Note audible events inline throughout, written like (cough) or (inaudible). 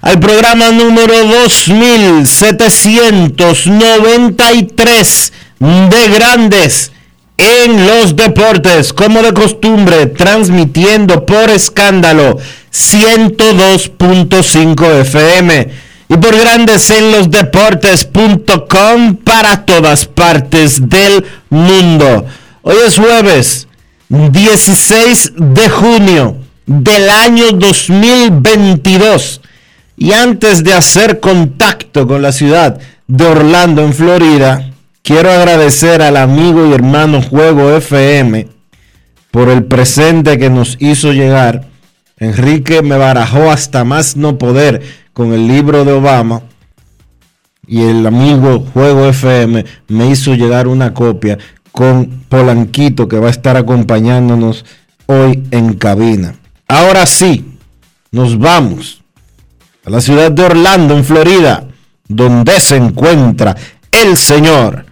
al programa número 2793 de Grandes en los Deportes, como de costumbre, transmitiendo por escándalo 102.5 FM y por Grandes en los Deportes.com para todas partes del mundo. Hoy es jueves 16 de junio del año 2022 y antes de hacer contacto con la ciudad de Orlando en Florida, quiero agradecer al amigo y hermano Juego FM por el presente que nos hizo llegar. Enrique me barajó hasta más no poder con el libro de Obama y el amigo Juego FM me hizo llegar una copia con Polanquito que va a estar acompañándonos hoy en cabina. Ahora sí, nos vamos a la ciudad de Orlando, en Florida, donde se encuentra el señor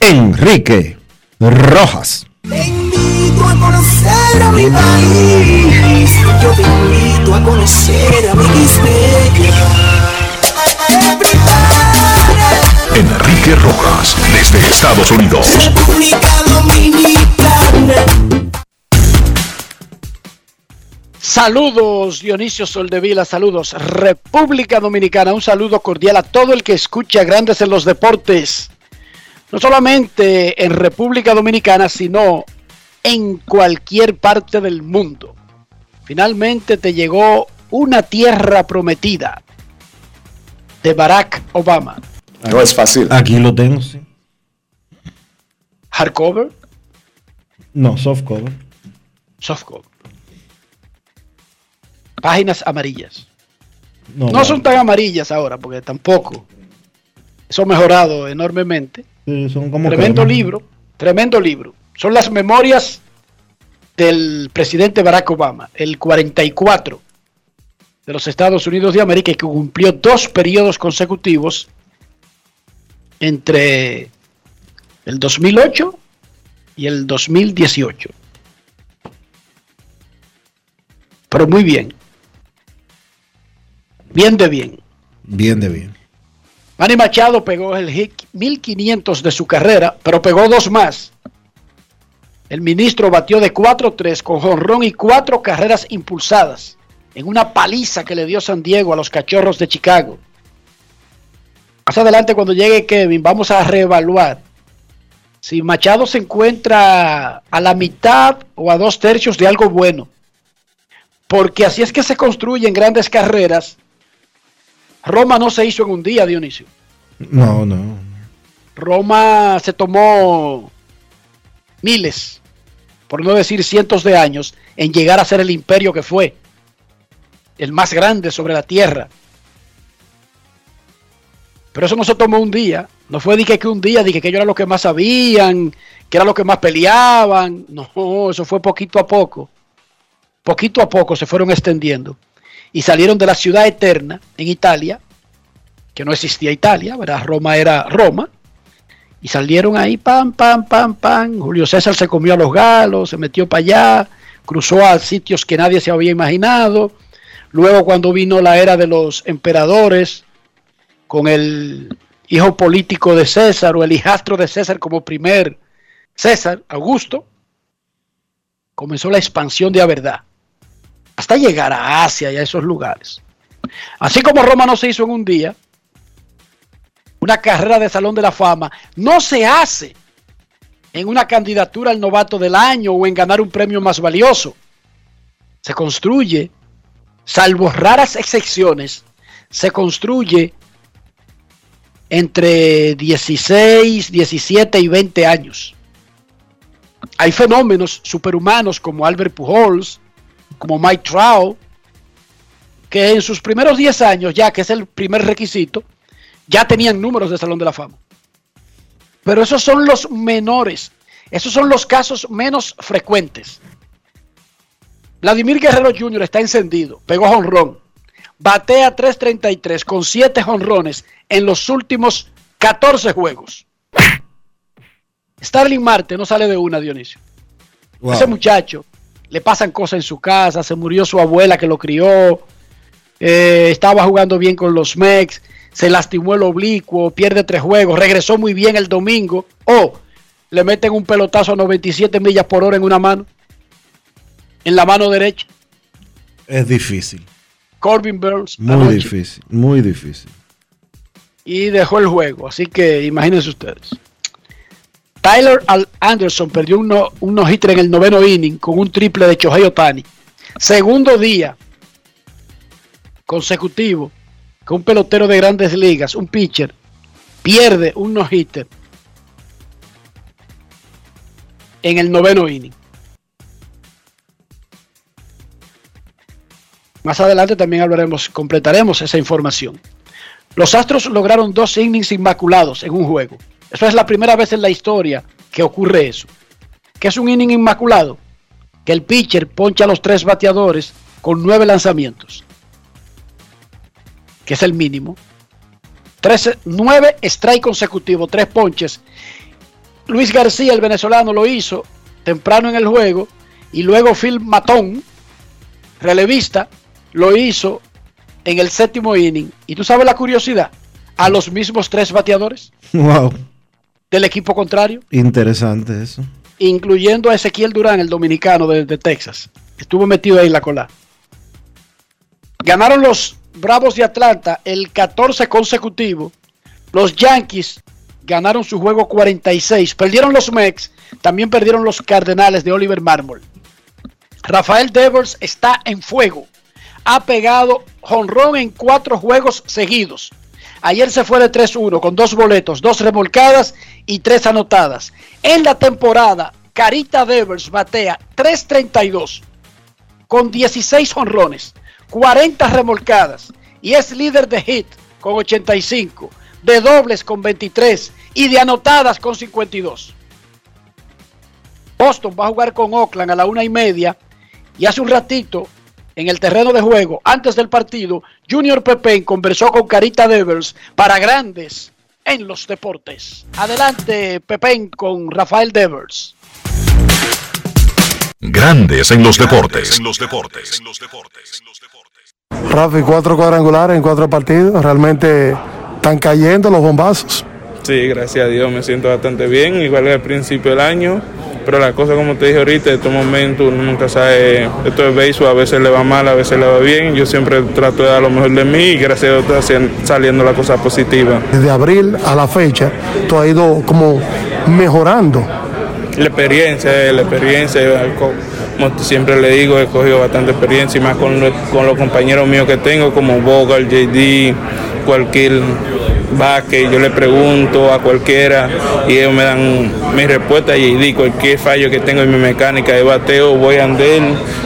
Enrique Rojas. Te invito a conocer a mi país. Yo te invito a conocer a mi Enrique Rojas, desde Estados Unidos. República Dominicana. Saludos Dionisio Soldevila, saludos República Dominicana, un saludo cordial a todo el que escucha Grandes en los Deportes, no solamente en República Dominicana, sino en cualquier parte del mundo. Finalmente te llegó una tierra prometida de Barack Obama. No es fácil. Aquí lo tengo, sí. Hardcover, No, softcover. softcover. Páginas amarillas. No, No son tan amarillas ahora, porque tampoco. Eso ha mejorado enormemente. Sí, son como tremendo libro, tremendo libro. Son las memorias del presidente Barack Obama, el 44 de los Estados Unidos de América, y que cumplió dos periodos consecutivos entre el 2008 y el 2018. Pero muy bien. Bien de bien. Bien de bien. Manny Machado pegó el hit 1500 de su carrera, pero pegó dos más. El ministro batió de 4-3 con jonrón y cuatro carreras impulsadas en una paliza que le dio San Diego a los cachorros de Chicago. Más adelante, cuando llegue Kevin, vamos a reevaluar si Machado se encuentra a la mitad o a dos tercios de algo bueno. Porque así es que se construyen grandes carreras. Roma no se hizo en un día, Dionisio. No, no. Roma se tomó miles, por no decir cientos de años, en llegar a ser el imperio que fue, el más grande sobre la tierra. Pero eso no se tomó un día, no fue de que, que un día, dije que ellos eran los que más sabían, que eran los que más peleaban, no, eso fue poquito a poco, poquito a poco se fueron extendiendo. Y salieron de la ciudad eterna en Italia, que no existía Italia, ¿verdad? Roma era Roma, y salieron ahí, pam, pam, pam, pam. Julio César se comió a los galos, se metió para allá, cruzó a sitios que nadie se había imaginado. Luego cuando vino la era de los emperadores, con el hijo político de César o el hijastro de César como primer César, Augusto, comenzó la expansión de la verdad, hasta llegar a Asia y a esos lugares. Así como Roma no se hizo en un día, una carrera de Salón de la Fama no se hace en una candidatura al novato del año o en ganar un premio más valioso. Se construye, salvo raras excepciones, se construye entre 16, 17 y 20 años. Hay fenómenos superhumanos como Albert Pujols, como Mike Trout, que en sus primeros 10 años, ya que es el primer requisito, ya tenían números de Salón de la Fama. Pero esos son los menores, esos son los casos menos frecuentes. Vladimir Guerrero Jr. está encendido, pegó jonrón, batea 3.33 con 7 jonrones en los últimos 14 juegos. Starling Marte no sale de una, Dionisio. Wow. Ese muchacho le pasan cosas en su casa, se murió su abuela que lo crió, eh, estaba jugando bien con los Mex, se lastimó el oblicuo, pierde tres juegos, regresó muy bien el domingo, o le meten un pelotazo a 97 millas por hora en una mano, en la mano derecha. Es difícil. Corbin Burns Muy anoche, difícil. Muy difícil. y dejó el juego. Así que imagínense ustedes. Tyler Anderson perdió un, no, un no-hitter en el noveno inning con un triple de Shohei Otani. Segundo día consecutivo que un pelotero de grandes ligas, un pitcher, pierde un no-hitter en el noveno inning. Más adelante también hablaremos, completaremos esa información. Los Astros lograron dos innings inmaculados en un juego. Eso es la primera vez en la historia que ocurre eso. ¿Qué es un inning inmaculado? Que el pitcher poncha a los tres bateadores con nueve lanzamientos. Que es el mínimo. Trece- nueve strike consecutivos, tres ponches. Luis García, el venezolano, lo hizo temprano en el juego. Y luego Phil Matón, relevista, lo hizo en el séptimo inning. ¿Y tú sabes la curiosidad? A los mismos tres bateadores Wow. Del equipo contrario, Interesante eso. incluyendo a Ezequiel Durán, el dominicano de, de Texas. Estuvo metido ahí en la cola. Ganaron los Bravos de Atlanta el 14 consecutivo. Los Yankees ganaron su juego 46. Perdieron los Mex. También perdieron los Cardenales de Oliver Marmol. Rafael Devers está en fuego. Ha pegado jonrón en cuatro juegos seguidos. Ayer se fue de 3-1 con dos boletos, dos remolcadas y tres anotadas. En la temporada, Carita Devers batea 3.32 con 16 jonrones, 40 remolcadas y es líder de hit con 85, de dobles con 23 y de anotadas con 52. Boston va a jugar con Oakland a la una y media y hace un ratito en el terreno de juego, antes del partido, Junior Pepén conversó con Carita Devers para grandes en los deportes. Adelante, Pepén con Rafael Devers. Grandes en los deportes. Rafi, cuatro cuadrangulares en cuatro partidos. Realmente están cayendo los bombazos. Sí, gracias a Dios me siento bastante bien, igual que al principio del año. Pero la cosa, como te dije ahorita, en estos momentos uno nunca sabe. Esto es béisbol, a veces le va mal, a veces le va bien. Yo siempre trato de dar lo mejor de mí y gracias a Dios está saliendo la cosa positiva. Desde abril a la fecha, todo ha ido como mejorando. La experiencia, la experiencia, co- como siempre le digo, he cogido bastante experiencia y más con, lo- con los compañeros míos que tengo, como Bogart, JD, cualquier que yo le pregunto a cualquiera y ellos me dan mi respuesta y di cualquier fallo que tengo en mi mecánica de bateo, voy a andar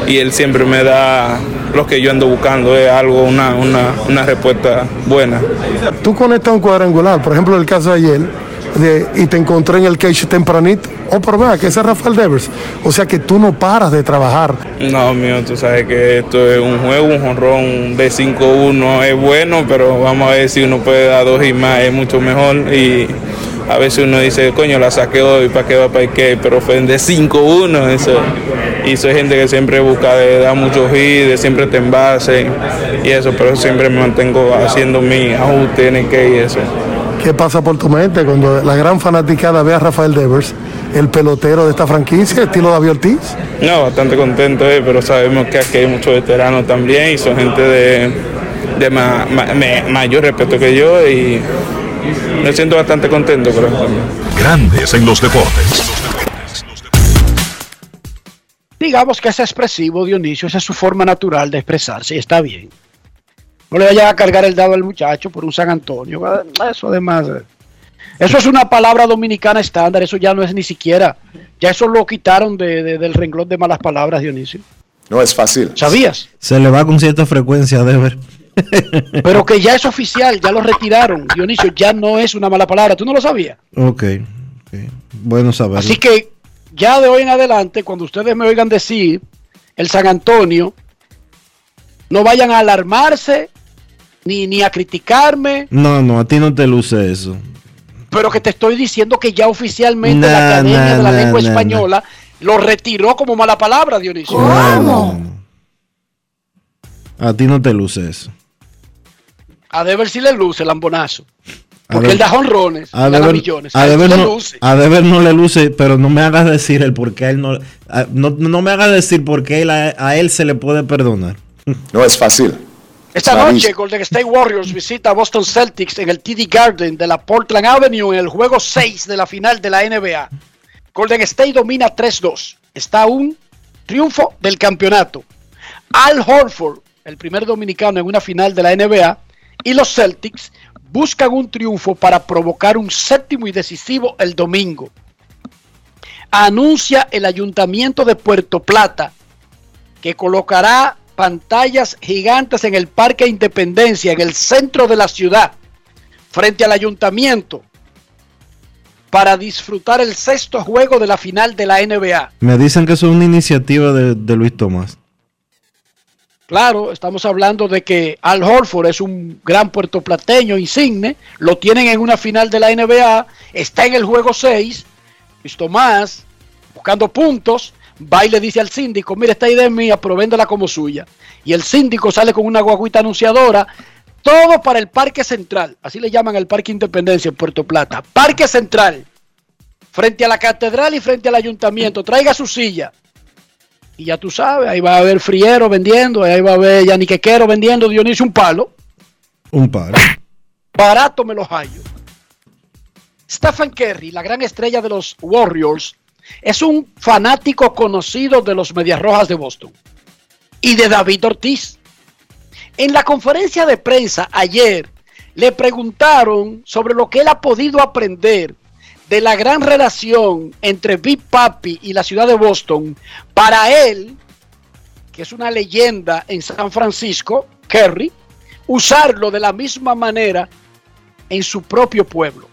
y él siempre me da lo que yo ando buscando, es algo, una, una, una respuesta buena. Tú conectas un cuadrangular, por ejemplo, el caso de ayer, y te encontré en el cage tempranito. Oh, pero vea, que ese es Rafael Devers. O sea que tú no paras de trabajar. No, mío, tú sabes que esto es un juego, un jonrón de 5-1 es bueno, pero vamos a ver si uno puede dar dos y más, es mucho mejor. Y a veces uno dice, coño, la saqué hoy, ¿para qué va para qué? Pero fue de 5-1, eso. Y soy gente que siempre busca de dar muchos hits, de siempre te envase y eso, pero siempre me mantengo haciendo mi ajuste en el que y eso. ¿Qué pasa por tu mente cuando la gran fanaticada ve a Rafael Devers, el pelotero de esta franquicia, estilo David Ortiz? No, bastante contento, eh, pero sabemos que aquí hay muchos veteranos también y son gente de, de ma- ma- me- mayor respeto que yo y me siento bastante contento con eso. Grandes en los deportes. Digamos que es expresivo, Dionisio, esa es su forma natural de expresarse y está bien. No le vaya a cargar el dado al muchacho por un San Antonio. Eso además. eh, Eso es una palabra dominicana estándar, eso ya no es ni siquiera. Ya eso lo quitaron de- de- del renglón de malas palabras, Dionisio. No es fácil. ¿Sabías? Se le va con cierta frecuencia a Dever. (laughs) Pero que ya es oficial, ya lo retiraron. Dionisio, ya no es una mala palabra. ¿Tú no lo sabías? Ok, ok. bueno saberlo. Así que ya de hoy en adelante, cuando ustedes me oigan decir el San Antonio, no vayan a alarmarse ni, ni a criticarme, No, no, a ti no te luce eso. pero que te estoy diciendo que ya oficialmente Nah, la Academia nah, de la nah, Lengua nah, Española lo retiró como mala palabra, Dionisio. No, no, no, no. A ti no te luce eso. A Deber si le luce el ambonazo. Porque él da honrones, A gana Deber, millones. a Deber le no, luce. a Deber no le luce, pero no me hagas decir el por qué él no, a- no, no me hagas decir por qué él a, a él se le puede perdonar. No es fácil. Esta noche Golden State Warriors visita a Boston Celtics en el TD Garden de la Portland Avenue en el juego 6 de la final de la NBA. Golden State domina 3-2. Está un triunfo del campeonato. Al Horford, el primer dominicano en una final de la NBA, y los Celtics buscan un triunfo para provocar un séptimo y decisivo el domingo. Anuncia el Ayuntamiento de Puerto Plata que colocará pantallas gigantes en el Parque Independencia, en el centro de la ciudad, frente al ayuntamiento, para disfrutar el sexto juego de la final de la NBA. Me dicen que eso es una iniciativa de, de Luis Tomás. Claro, estamos hablando de que Al Horford es un gran puertoplateño insigne, lo tienen en una final de la NBA, está en el juego 6, Luis Tomás, buscando puntos, va y le dice al síndico, mira, esta idea es mía, pero véndela como suya. Y el síndico sale con una guaguita anunciadora, todo para el Parque Central, así le llaman al Parque Independencia en Puerto Plata, Parque Central, frente a la catedral y frente al ayuntamiento, traiga su silla. Y ya tú sabes, ahí va a haber friero vendiendo, ahí va a haber yaniquequero vendiendo Dionisio un palo. Un par. Barato me los hallo. Stephen Curry, la gran estrella de los Warriors, es un fanático conocido de los Medias Rojas de Boston y de David Ortiz. En la conferencia de prensa ayer le preguntaron sobre lo que él ha podido aprender de la gran relación entre Big Papi y la ciudad de Boston. Para él, que es una leyenda en San Francisco, Kerry, usarlo de la misma manera en su propio pueblo.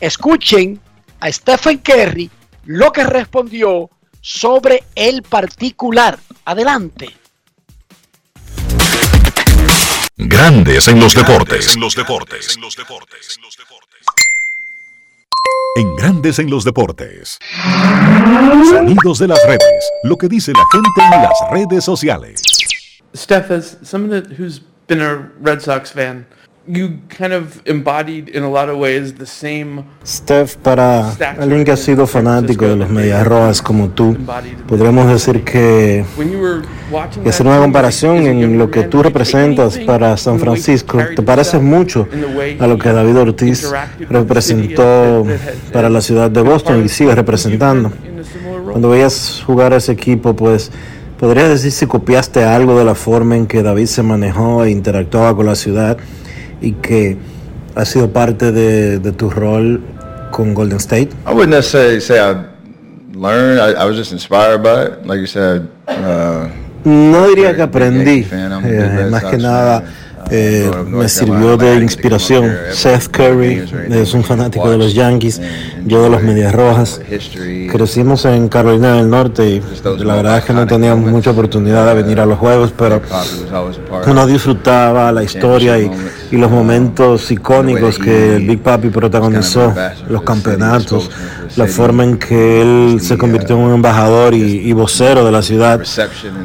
Escuchen a Stephen Curry lo que respondió sobre el particular. Adelante. Grandes en los deportes. En los deportes. En Grandes en los deportes. Sonidos de las redes. Lo que dice la gente en las redes sociales. Steph, as someone that, who's been a Red Sox fan, you kind of embodied in a lot of ways the same Steph, para alguien que ha sido fanático de los Medias Rojas como tú, podríamos decir que y hacer una comparación en lo que tú representas para San Francisco, te pareces mucho a lo que David Ortiz representó para la ciudad de Boston y sigue representando. Cuando veías jugar a ese equipo, pues podrías decir si copiaste algo de la forma en que David se manejó e interactuaba con la ciudad y que ha sido parte de, de tu rol con Golden State. I wouldn't necessarily say I learned. I, I was just inspired by it. Like you said, uh, No diría que aprendí, eh, más que nada. Eh, me sirvió de inspiración. Seth Curry es un fanático de los Yankees, yo de los Medias Rojas. Crecimos en Carolina del Norte y la verdad es que no teníamos mucha oportunidad de venir a los juegos, pero uno disfrutaba la historia y, los momentos icónicos que Big Papi protagonizó, los campeonatos, la forma en que él se convirtió en un embajador y, y vocero de la ciudad,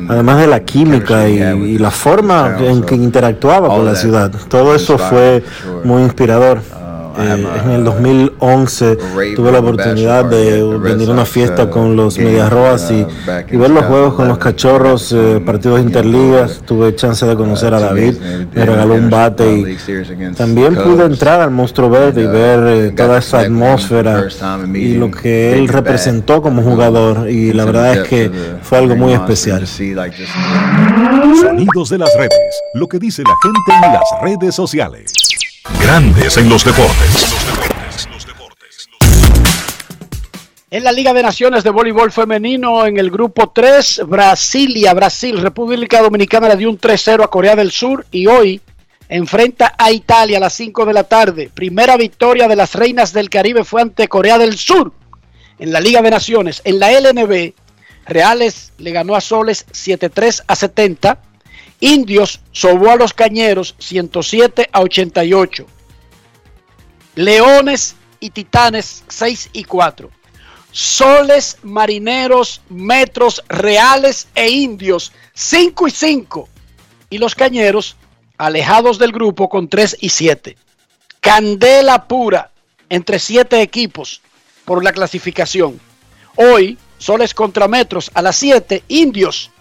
además de la química y, y la forma en que interactuaba con la ciudad. Todo eso fue muy inspirador. Eh, en el 2011 tuve la oportunidad de venir a una fiesta con los Medias Rojas y, y ver los juegos con los cachorros, eh, partidos interligas. Tuve chance de conocer a David, me regaló un bate y también pude entrar al Monstruo Verde y ver eh, toda esa atmósfera y lo que él representó como jugador. Y la verdad es que fue algo muy especial. Sonidos de las redes. Lo que dice la gente en las redes sociales. Grandes en los deportes. En la Liga de Naciones de Voleibol Femenino, en el grupo 3, Brasilia, Brasil, República Dominicana le dio un 3-0 a Corea del Sur y hoy enfrenta a Italia a las 5 de la tarde. Primera victoria de las Reinas del Caribe fue ante Corea del Sur en la Liga de Naciones. En la LNB, Reales le ganó a Soles 7-3 a 70. Indios sobó a los Cañeros 107 a 88. Leones y Titanes 6 y 4. Soles, Marineros, Metros, Reales e Indios 5 y 5. Y los Cañeros alejados del grupo con 3 y 7. Candela pura entre 7 equipos por la clasificación. Hoy, Soles contra Metros a las 7, Indios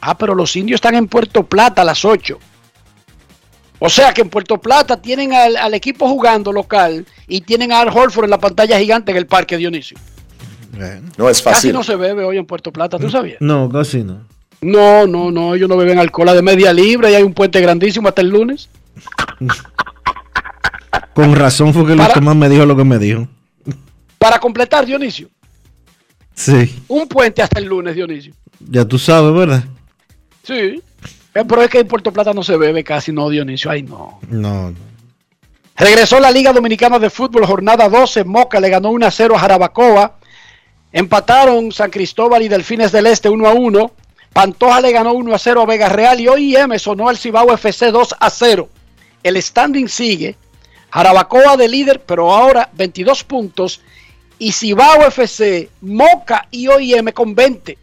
Ah, pero los indios están en Puerto Plata a las 8. O sea que en Puerto Plata tienen al, al, equipo jugando local y tienen a Al Holford en la pantalla gigante en el parque Dionisio. No es fácil. Casi no se bebe hoy en Puerto Plata, ¿tú sabías? No, casi no. No, no, no, ellos no beben alcohol de media libra y hay un puente grandísimo hasta el lunes. (laughs) Con razón fue que Para- lo que más me dijo lo que me dijo. Para completar, Dionisio, Sí, un puente hasta el lunes, Dionisio. ya tú sabes, ¿verdad? Sí. Eh, Pero es que en Puerto Plata no se bebe casi, no, Dionisio. Ay, no. No, Regresó la Liga Dominicana de Fútbol, jornada 12. Moca le ganó 1 a 0 a Jarabacoa. Empataron San Cristóbal y Delfines del Este 1 a 1. Pantoja le ganó 1 a 0 a Vega Real y hoy IM sonó al Cibao FC 2 a 0. El standing sigue. Jarabacoa de líder, pero ahora 22 puntos. Y Cibao FC, Moca y OIM con 20.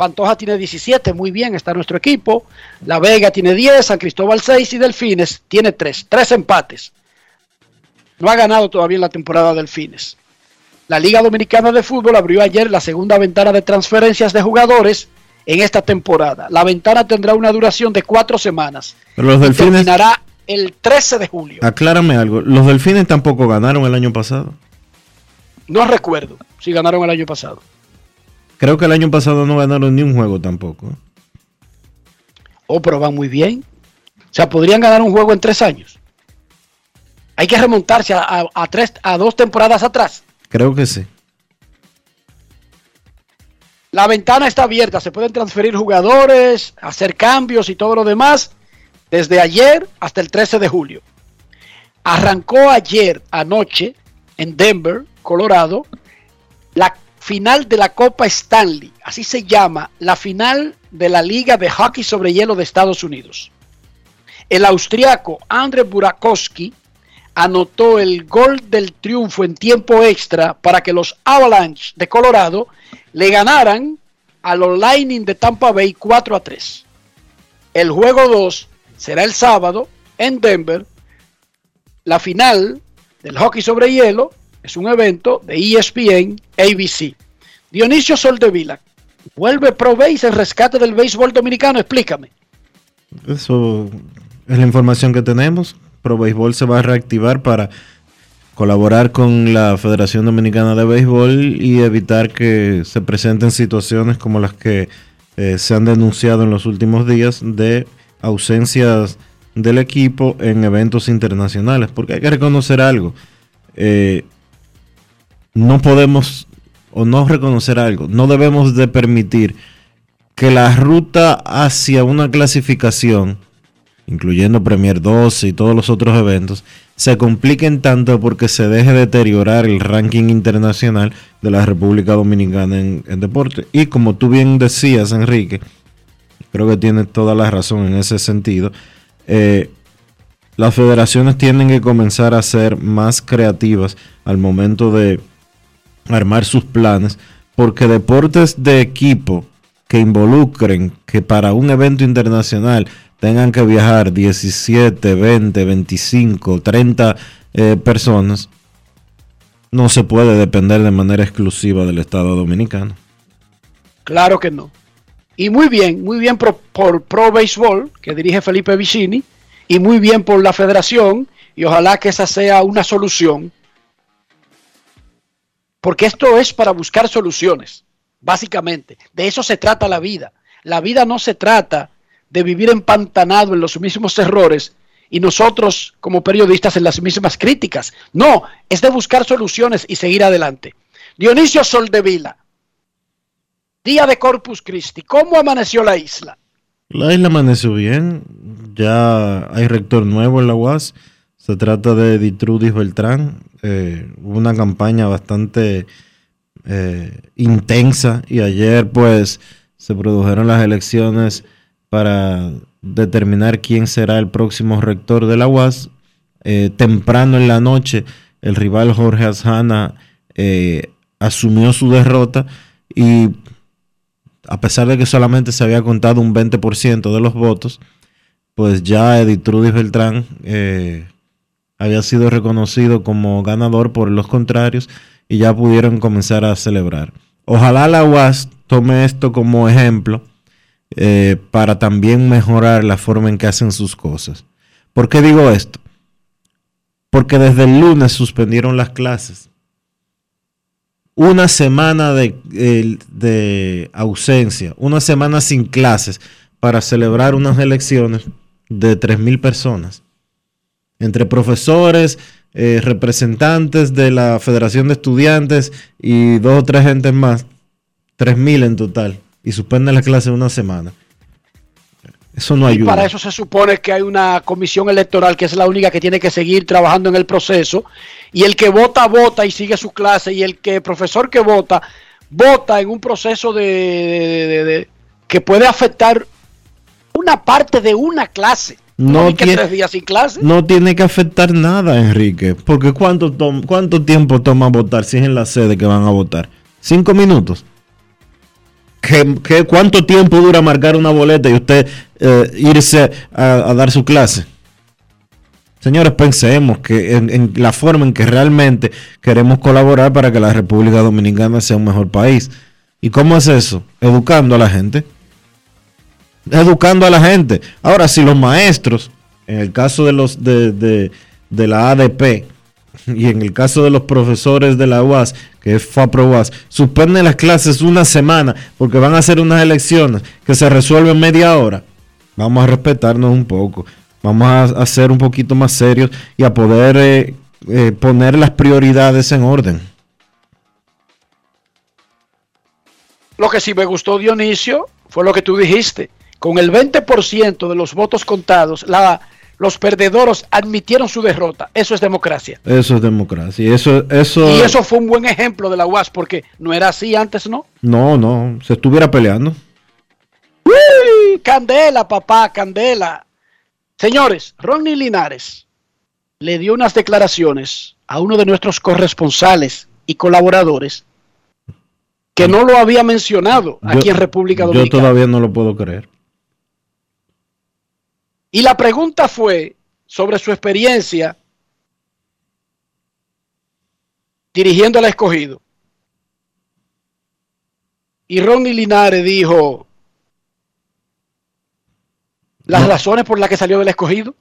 Pantoja tiene 17, muy bien, está nuestro equipo. La Vega tiene 10, San Cristóbal 6 y Delfines tiene 3. Tres empates. No ha ganado todavía en la temporada Delfines. La Liga Dominicana de Fútbol abrió ayer la segunda ventana de transferencias de jugadores en esta temporada. La ventana tendrá una duración de cuatro semanas. pero los delfines, terminará el 13 de julio. aclárame algo, los delfines tampoco ganaron el año pasado. No recuerdo si ganaron el año pasado. Creo que el año pasado no ganaron ni un juego tampoco. Oh, pero van muy bien. O sea, podrían ganar un juego en tres años. Hay que remontarse a, a- a tres, a dos temporadas atrás. Creo que sí. La ventana está abierta, se pueden transferir jugadores, hacer cambios y todo lo demás desde ayer hasta el 13 de julio. Arrancó ayer anoche en Denver, Colorado, la final de la Copa Stanley, así se llama, la final de la Liga de Hockey sobre Hielo de Estados Unidos. El austriaco Andre Burakowski anotó el gol del triunfo en tiempo extra para que los Avalanche de Colorado le ganaran a los Lightning de Tampa Bay 4 a 3. El juego 2 será el sábado en Denver. La final del hockey sobre hielo es un evento de ESPN ABC. Dionisio Soldevila, vuelve Pro en rescate del béisbol dominicano, explícame. Eso es la información que tenemos. Pro Béisbol se va a reactivar para colaborar con la Federación Dominicana de Béisbol y evitar que se presenten situaciones como las que eh, se han denunciado en los últimos días de ausencias del equipo en eventos internacionales. Porque hay que reconocer algo. eh, no podemos o no reconocer algo. No debemos de permitir que la ruta hacia una clasificación incluyendo Premier 12 y todos los otros eventos, se compliquen tanto porque se deje deteriorar el ranking internacional de la República Dominicana en, en deporte. Y como tú bien decías, Enrique, creo que tienes toda la razón en ese sentido. eh, las federaciones tienen que comenzar a ser más creativas al momento de armar sus planes, porque deportes de equipo que involucren que para un evento internacional tengan que viajar 17, 20, 25, 30 eh, personas, no se puede depender de manera exclusiva del Estado Dominicano. Claro que no. Y muy bien, muy bien por, por Pro Baseball, que dirige Felipe Vicini, y muy bien por la federación, y ojalá que esa sea una solución. Porque esto es para buscar soluciones, básicamente. De eso se trata la vida. La vida no se trata de vivir empantanado en los mismos errores y nosotros como periodistas en las mismas críticas. No, es de buscar soluciones y seguir adelante. Dionisio Soldevila, día de Corpus Christi, ¿cómo amaneció la isla? La isla amaneció bien, ya hay rector nuevo en la UAS, se trata de Ditrudis Beltrán, eh, hubo una campaña bastante eh, intensa y ayer pues se produjeron las elecciones para determinar quién será el próximo rector de la UAS. Eh, temprano en la noche el rival Jorge Asjana eh, asumió su derrota y a pesar de que solamente se había contado un 20% de los votos, pues ya Edith Trudis Beltrán había sido reconocido como ganador por los contrarios y ya pudieron comenzar a celebrar. Ojalá la UAS tome esto como ejemplo eh, para también mejorar la forma en que hacen sus cosas. ¿Por qué digo esto? Porque desde el lunes suspendieron las clases una semana de, de, ausencia, una semana sin clases para celebrar unas elecciones de 3.000 personas, entre profesores, eh, representantes de la Federación de Estudiantes y dos o tres gentes más, 3.000 en total, y suspenden las clases una semana. Eso no ayuda. Y para eso se supone que hay una comisión electoral que es la única que tiene que seguir trabajando en el proceso. Y el que vota, vota y sigue su clase. Y el que profesor que vota, vota en un proceso de, de, de, de que puede afectar una parte de una clase. No, tiene, tres días sin clase. no tiene que afectar nada, Enrique. Porque ¿cuánto, ¿cuánto tiempo toma votar si es en la sede que van a votar? ¿Cinco minutos? ¿Qué, qué, cuánto tiempo dura marcar una boleta y usted eh, irse a, a, dar su clase? Señores, pensemos que en, en, la forma en que realmente queremos colaborar para que la República Dominicana sea un mejor país. ¿Y cómo es eso? Educando a la gente. Educando a la gente. Ahora, si los maestros, en el caso de los de, de, de la ADP, y en el caso de los profesores de la UAS, que es FAPRO-UAS, suspenden las clases una semana porque van a hacer unas elecciones que se resuelven media hora. Vamos a respetarnos un poco, vamos a, ser un poquito más serios y a poder eh, eh, poner las prioridades en orden. Lo que sí me gustó, Dionisio, fue lo que tú dijiste. Con el 20% de los votos contados, la, los perdedores admitieron su derrota. Eso es democracia. Eso es democracia. Eso, eso... Y eso fue un buen ejemplo de la UAS, porque no era así antes, ¿no? No, no, se estuviera peleando. ¡Uy! Candela, papá, candela. Señores, Ronnie Linares le dio unas declaraciones a uno de nuestros corresponsales y colaboradores que no lo había mencionado aquí yo, en República Dominicana. Yo todavía no lo puedo creer. Y la pregunta fue sobre su experiencia dirigiendo al escogido. Y Ronnie Linares dijo las no. razones por las que salió del escogido,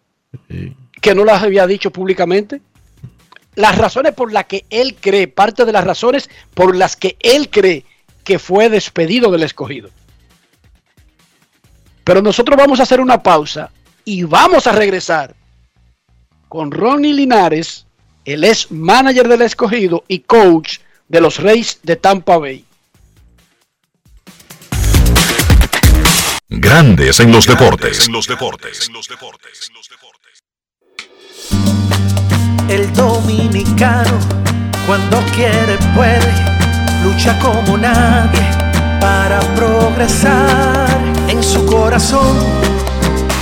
sí. que no las había dicho públicamente. Las razones por las que él cree, parte de las razones por las que él cree que fue despedido del escogido. Pero nosotros vamos a hacer una pausa y vamos a regresar con Ronnie Linares, él es manager del escogido y coach de los Reyes de Tampa Bay. Grandes en los deportes. En los deportes. El dominicano, cuando quiere, puede, lucha como nadie para progresar. En su corazón,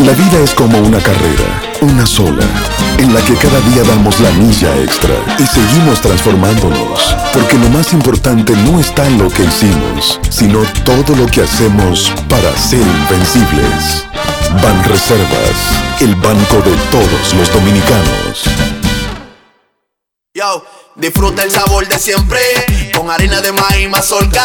La vida es como una carrera, una sola, en la que cada día damos la milla extra y seguimos transformándonos, porque lo más importante no está en lo que hicimos, sino todo lo que hacemos para ser invencibles. Ban Reservas, el banco de todos los dominicanos. Yo, disfruta el sabor de siempre con harina de maíz mazorca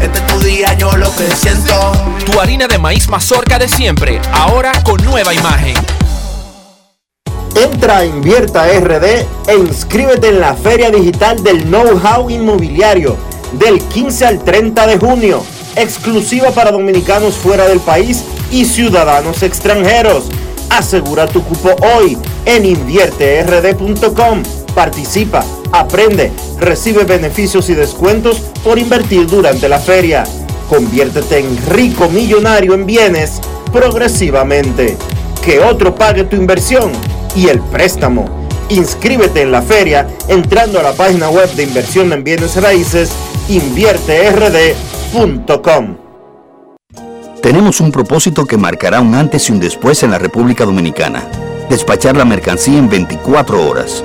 Este es tu día, yo lo que siento. Tu harina de maíz mazorca de siempre, ahora con nueva imagen. Entra a Invierta RD e inscríbete en la Feria Digital del Know-How Inmobiliario del 15 al 30 de junio, exclusiva para dominicanos fuera del país y ciudadanos extranjeros. Asegura tu cupo hoy en invierterd.com. Participa, aprende, recibe beneficios y descuentos por invertir durante la feria. Conviértete en rico millonario en bienes progresivamente. Que otro pague tu inversión y el préstamo. Inscríbete en la feria entrando a la página web de inversión en bienes raíces invierterd.com. Tenemos un propósito que marcará un antes y un después en la República Dominicana. Despachar la mercancía en 24 horas.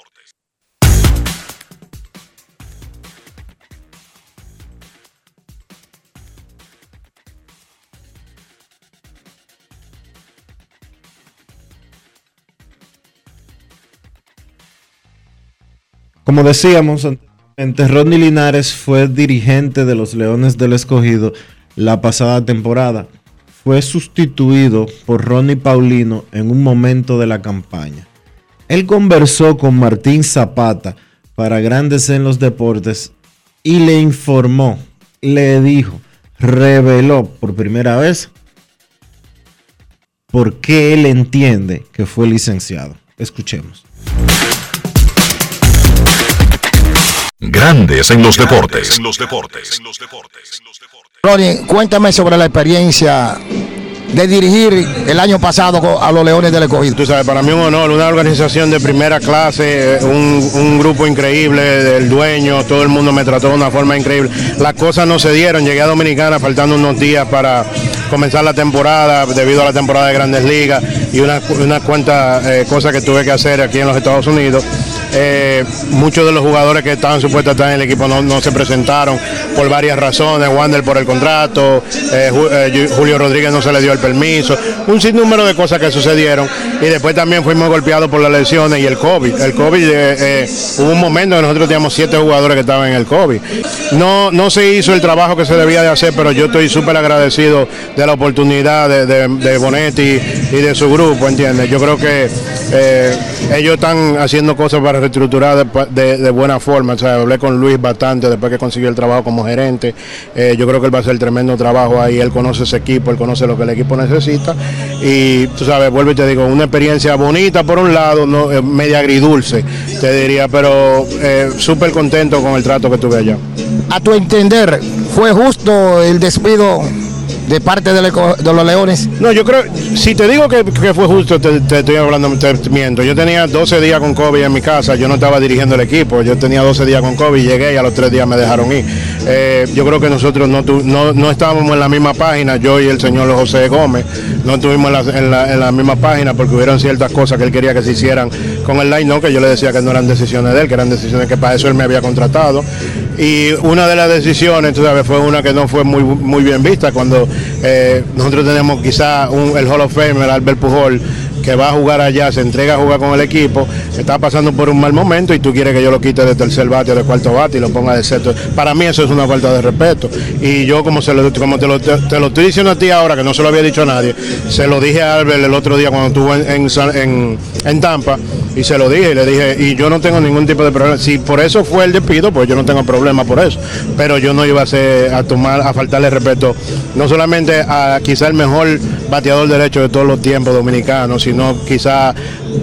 Como decíamos anteriormente, Rodney Linares fue dirigente de los Leones del Escogido la pasada temporada. Fue sustituido por Ronnie Paulino en un momento de la campaña. Él conversó con Martín Zapata para Grandes en los Deportes y le informó, le dijo, reveló por primera vez por qué él entiende que fue licenciado. Escuchemos. Grandes en los deportes. Ronnie, cuéntame sobre la experiencia de dirigir el año pasado a los Leones del Escogido? Tú sabes, para mí un honor, una organización de primera clase, eh, un, un grupo increíble del dueño, todo el mundo me trató de una forma increíble. Las cosas no se dieron, llegué a Dominicana faltando unos días para comenzar la temporada debido a la temporada de Grandes Ligas y unas unas cuantas eh, cosas que tuve que hacer aquí en los Estados Unidos. Eh, muchos de los jugadores que estaban supuestos a estar en el equipo no, no se presentaron por varias razones. Wander por el contrato, eh, eh, Ju- Julio Rodríguez no se le dio el permiso, un sinnúmero de cosas que sucedieron. Y después también fuimos golpeados por las lesiones y el COVID. El COVID, hubo un momento que nosotros teníamos siete jugadores que estaban en el COVID. No, no se hizo el trabajo que se debía de hacer, pero yo estoy súper agradecido de la oportunidad de, de, Bonetti y de su grupo, ¿entiendes? Yo creo que ellos están haciendo cosas para de- de buena forma. O sea, hablé con Luis bastante después que consiguió el trabajo como gerente. Eh, yo creo que él va a hacer tremendo trabajo ahí. Él conoce ese equipo, él conoce lo que el equipo necesita. Y tú sabes, vuelvo y te digo, una experiencia bonita por un lado, no, eh, media agridulce, te diría, pero eh, súper contento con el trato que tuve allá. A tu entender, ¿fue justo el despido de parte de los Leones? No, yo creo, si te digo que, fue justo, te, te estoy hablando, te miento. Yo tenía 12 días con COVID en mi casa, yo no estaba dirigiendo el equipo, yo tenía 12 días con COVID, llegué y a los 3 días me dejaron ir. Eh, yo creo que nosotros no, tu- no, no estábamos en la misma página, yo y el señor José Gómez, no estuvimos en la, en la- en la misma página porque hubieron ciertas cosas que él quería que se hicieran con el line, no, que yo le decía que no eran decisiones de él, que eran decisiones que para eso él me había contratado. Y una de las decisiones, tú sabes, fue una que no fue muy, muy bien vista cuando eh, nosotros tenemos quizá un- el Hall of Famer, Albert Pujol, que va a jugar allá, se entrega a jugar con el equipo, está pasando por un mal momento y tú quieres que yo lo quite de tercer bate o de cuarto bate y lo ponga de sexto. Para mí eso es una falta de respeto. Y yo como, se lo, como te, lo, te- lo estoy diciendo a ti ahora, que no se lo había dicho a nadie, se lo dije a Albert el otro día cuando estuvo en, en en- en Tampa y se lo dije y le dije, y yo no tengo ningún tipo de problema. Si por eso fue el despido, pues yo no tengo problema por eso. Pero yo no iba a, ser, a tomar, a faltarle respeto, no solamente a quizá el mejor bateador derecho de todos los tiempos dominicanos, sino quizá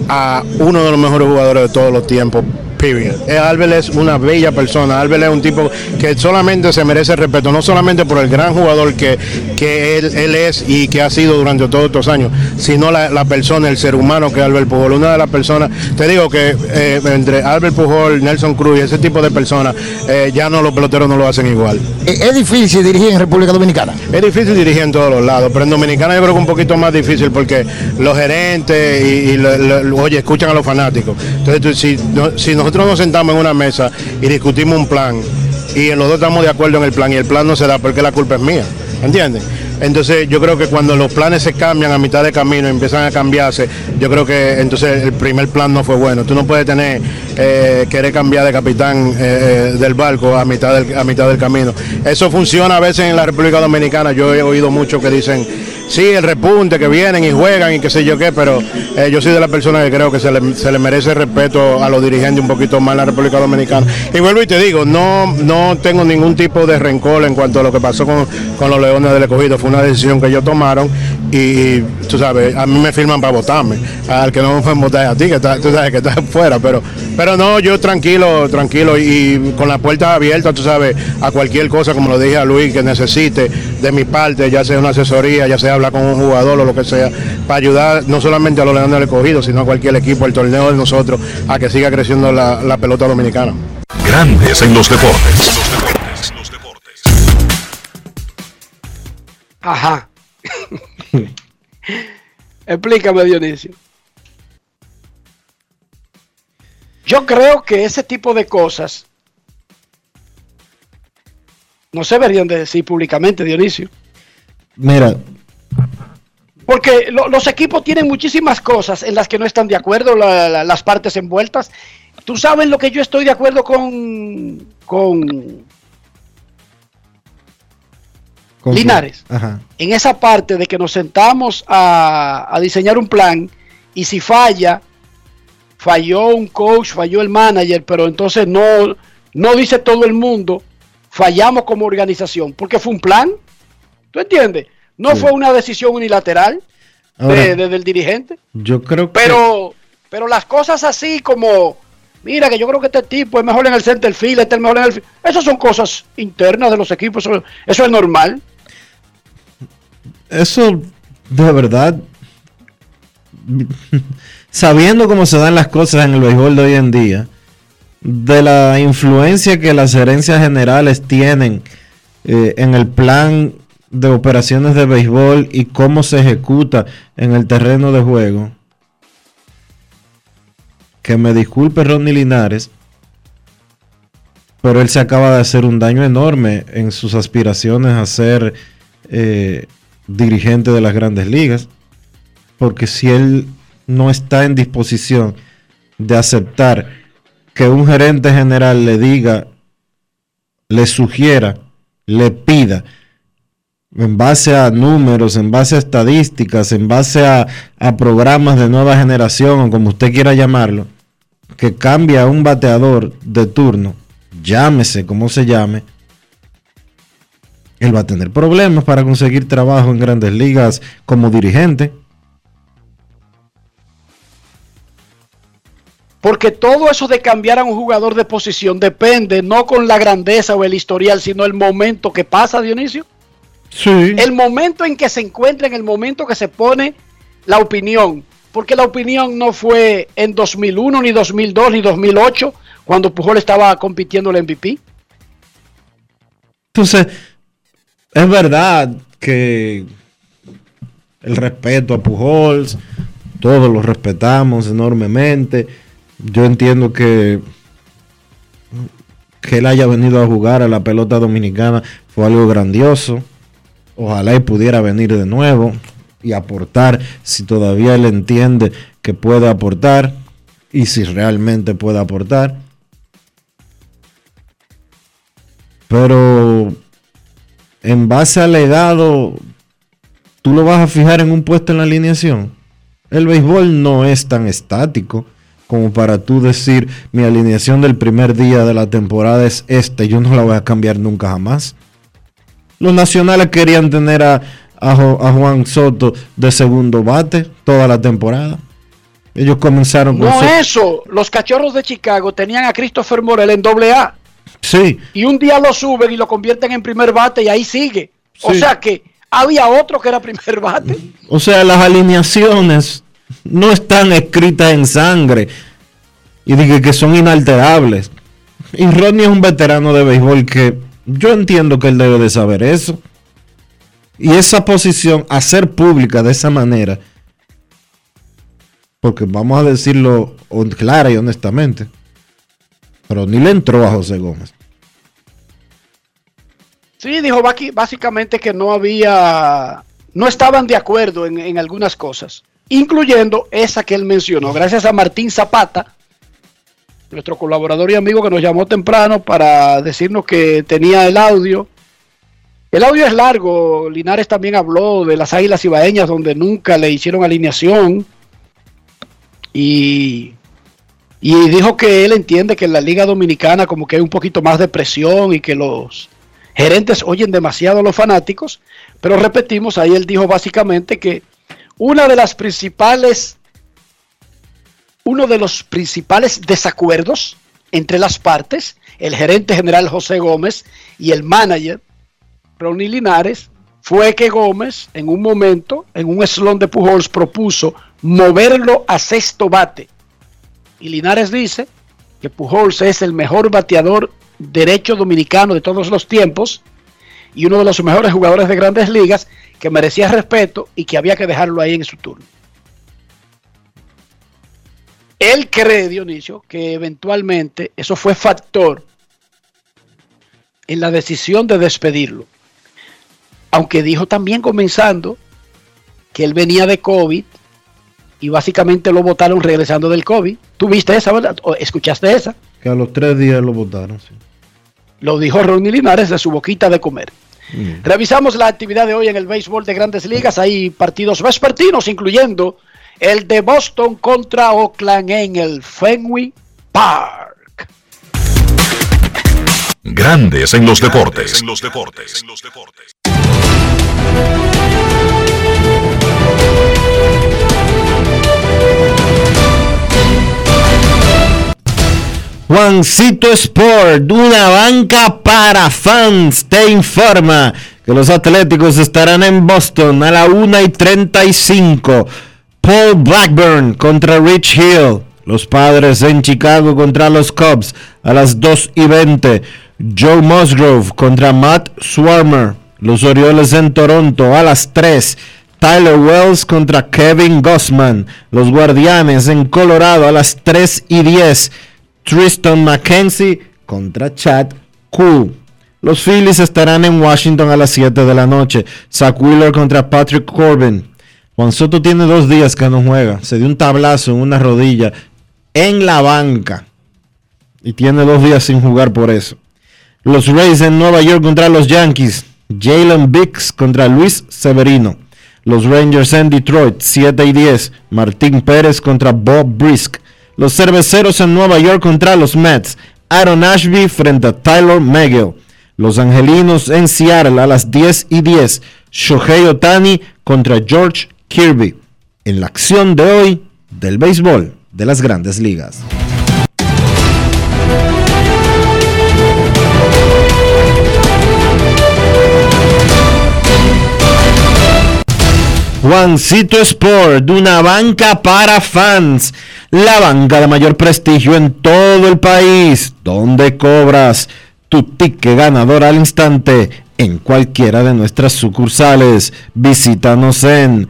a uno de los mejores jugadores de todos los tiempos. Period. Eh, Albert es una bella persona. Albert es un tipo que solamente se merece respeto, no solamente por el gran jugador que, que él, él es y que ha sido durante todos estos años, sino la, la persona, el ser humano que es Albert Pujol. Una de las personas, te digo que eh, entre Albert Pujol, Nelson Cruz y ese tipo de personas, eh, ya no los peloteros no lo hacen igual. Eh, ¿Es difícil dirigir en República Dominicana? Es difícil dirigir en todos los lados, pero en Dominicana yo creo que un poquito más difícil porque los gerentes y, y lo- lo- oye, escuchan a los fanáticos. Entonces, tú- si, no- si nosotros nos sentamos en una mesa y discutimos un plan y los dos estamos de acuerdo en el plan y el plan no se da porque la culpa es mía, ¿entiendes? Entonces yo creo que cuando los planes se cambian a mitad de camino empiezan a cambiarse, yo creo que entonces el primer plan no fue bueno. Tú no puedes tener, eh, querer cambiar de capitán eh, eh, del barco a mitad del, a mitad del camino. Eso funciona a veces en la República Dominicana. Yo he oído mucho que dicen, sí, el repunte, que vienen y juegan y qué sé yo qué, pero eh, yo soy de la persona que creo que se le, se le merece respeto a los dirigentes un poquito más en la República Dominicana. Y vuelvo y te digo, no, no tengo ningún tipo de rencor en cuanto a lo que pasó con, con los Leones del Escogido. Fue una decisión que ellos tomaron y, tú sabes, a mí me firman para votarme. Al que no me pueden votar es a ti, que está, tú sabes que estás (laughs) fuera, pero, pero no, yo tranquilo, tranquilo y con la puerta abierta, tú sabes, a cualquier cosa, como lo dije a Luis, que necesite de mi parte, ya sea una asesoría, ya sea hablar con un jugador o lo que sea, para ayudar no solamente a los Leones del Escogido, sino a cualquier equipo, el torneo de nosotros, a que siga creciendo la, la pelota dominicana. Grandes en los deportes. Ajá. Explícame, Dionisio. Yo creo que ese tipo de cosas no se deberían de decir públicamente, Dionisio. Mira, Porque lo- los equipos tienen muchísimas cosas en las que no están de acuerdo la- la- las partes envueltas. Tú sabes lo que yo estoy de acuerdo con, con. Linares. Ajá. en esa parte de que nos sentamos a, a diseñar un plan y si falla, falló un coach, falló el manager, pero entonces no, no dice todo el mundo, fallamos como organización, porque fue un plan, ¿tú entiendes? No Sí. fue una decisión unilateral Ahora, de- de- del dirigente, yo creo que... pero, pero las cosas así como, mira que yo creo que este tipo es mejor en el center field, este es mejor en el... fi-", Esas son cosas internas de los equipos, eso, eso es normal. Eso de verdad, sabiendo cómo se dan las cosas en el béisbol de hoy en día, de la influencia que las herencias generales tienen eh, en el plan de operaciones de béisbol y cómo se ejecuta en el terreno de juego. Que me disculpe Ronnie Linares, pero él se acaba de hacer un daño enorme en sus aspiraciones a ser eh, dirigente de las grandes ligas. Porque si él no está en disposición de aceptar que un gerente general le diga, le sugiera, le pida, en base a números, en base a estadísticas, en base a, programas de nueva generación o como usted quiera llamarlo, que cambia a un bateador de turno, llámese como se llame, él va a tener problemas para conseguir trabajo en grandes ligas como dirigente. Porque todo eso de cambiar a un jugador de posición depende no con la grandeza o el historial, sino el momento que pasa, Dionisio. Sí. El momento en que se encuentra, en el momento que se pone la opinión. Porque la opinión no fue en 2001, ni 2002, ni 2008, cuando Pujol estaba compitiendo el MVP. Entonces, es verdad que el respeto a Pujols, todos lo respetamos enormemente. Yo entiendo que que él haya venido a jugar a la pelota dominicana fue algo grandioso. Ojalá y pudiera venir de nuevo y aportar si todavía él entiende que puede aportar y si realmente puede aportar. Pero en base al legado, tú lo vas a fijar en un puesto en la alineación. El béisbol no es tan estático como para tú decir mi alineación del primer día de la temporada es esta, yo no la voy a cambiar nunca jamás. Los nacionales querían tener a, a, a Juan Soto de segundo bate toda la temporada. Ellos comenzaron con No eso, los cachorros de Chicago tenían a Christopher Morel en doble A. Sí. Y un día lo suben y lo convierten en primer bate y ahí sigue. O sea que había otro que era primer bate. O sea, las alineaciones no están escritas en sangre y dije que son inalterables. Y Rodney es un veterano de béisbol que yo entiendo que él debe de saber eso. Y esa posición, hacer pública de esa manera, porque vamos a decirlo clara y honestamente, pero ni le entró a José Gómez. Sí, dijo básicamente que no había, no estaban de acuerdo en, en algunas cosas, incluyendo esa que él mencionó. Gracias a Martín Zapata, nuestro colaborador y amigo que nos llamó temprano para decirnos que tenía el audio. El audio es largo. Linares también habló de las Águilas Ibaeñas donde nunca le hicieron alineación. Y, y dijo que él entiende que en la Liga Dominicana como que hay un poquito más de presión y que los gerentes oyen demasiado a los fanáticos. Pero repetimos, ahí él dijo básicamente que una de las principales uno de los principales desacuerdos entre las partes, el gerente general José Gómez y el manager Ronnie Linares, fue que Gómez en un momento, en un slon de Pujols, propuso moverlo a sexto bate. Y Linares dice que Pujols es el mejor bateador derecho dominicano de todos los tiempos y uno de los mejores jugadores de grandes ligas que merecía respeto y que había que dejarlo ahí en su turno. Él cree, Dionisio, que eventualmente eso fue factor en la decisión de despedirlo. Aunque dijo también comenzando que él venía de COVID y básicamente lo votaron regresando del COVID. ¿Tú viste esa, verdad? ¿O escuchaste esa? Que a los tres días lo votaron. sí. Lo dijo Ronnie Linares de su boquita de comer. Mm. Revisamos la actividad de hoy en el béisbol de grandes ligas. Hay partidos vespertinos, incluyendo el de Boston contra Oakland en el Fenway Park. Grandes en los deportes. En los deportes. Juancito Sport, una banca para fans, te informa que los Atléticos estarán en Boston a la 1 y 35. Paul Blackburn contra Rich Hill. Los Padres en Chicago contra los Cubs a las 2 y 20. Joe Musgrove contra Matt Swarmer. Los Orioles en Toronto a las 3. Tyler Wells contra Kevin Gossman. Los Guardianes en Colorado a las 3 y 10. Tristan McKenzie contra Chad Cool. Los Phillies estarán en Washington a las 7 de la noche. Zach Wheeler contra Patrick Corbin. Juan Soto tiene dos días que no juega. Se dio un tablazo en una rodilla en la banca. Y tiene dos días sin jugar por eso. Los Rays en Nueva York contra los Yankees. Jalen Biggs contra Luis Severino. Los Rangers en Detroit, 7 y 10. Martín Pérez contra Bob Brisk. Los Cerveceros en Nueva York contra los Mets. Aaron Ashby frente a Tyler Megill. Los Angelinos en Seattle a las 10 y 10. Shohei Otani contra George Kirby. En la acción de hoy del béisbol de las grandes ligas. Juancito Sport, una banca para fans, la banca de mayor prestigio en todo el país, donde cobras tu ticket ganador al instante en cualquiera de nuestras sucursales. Visítanos en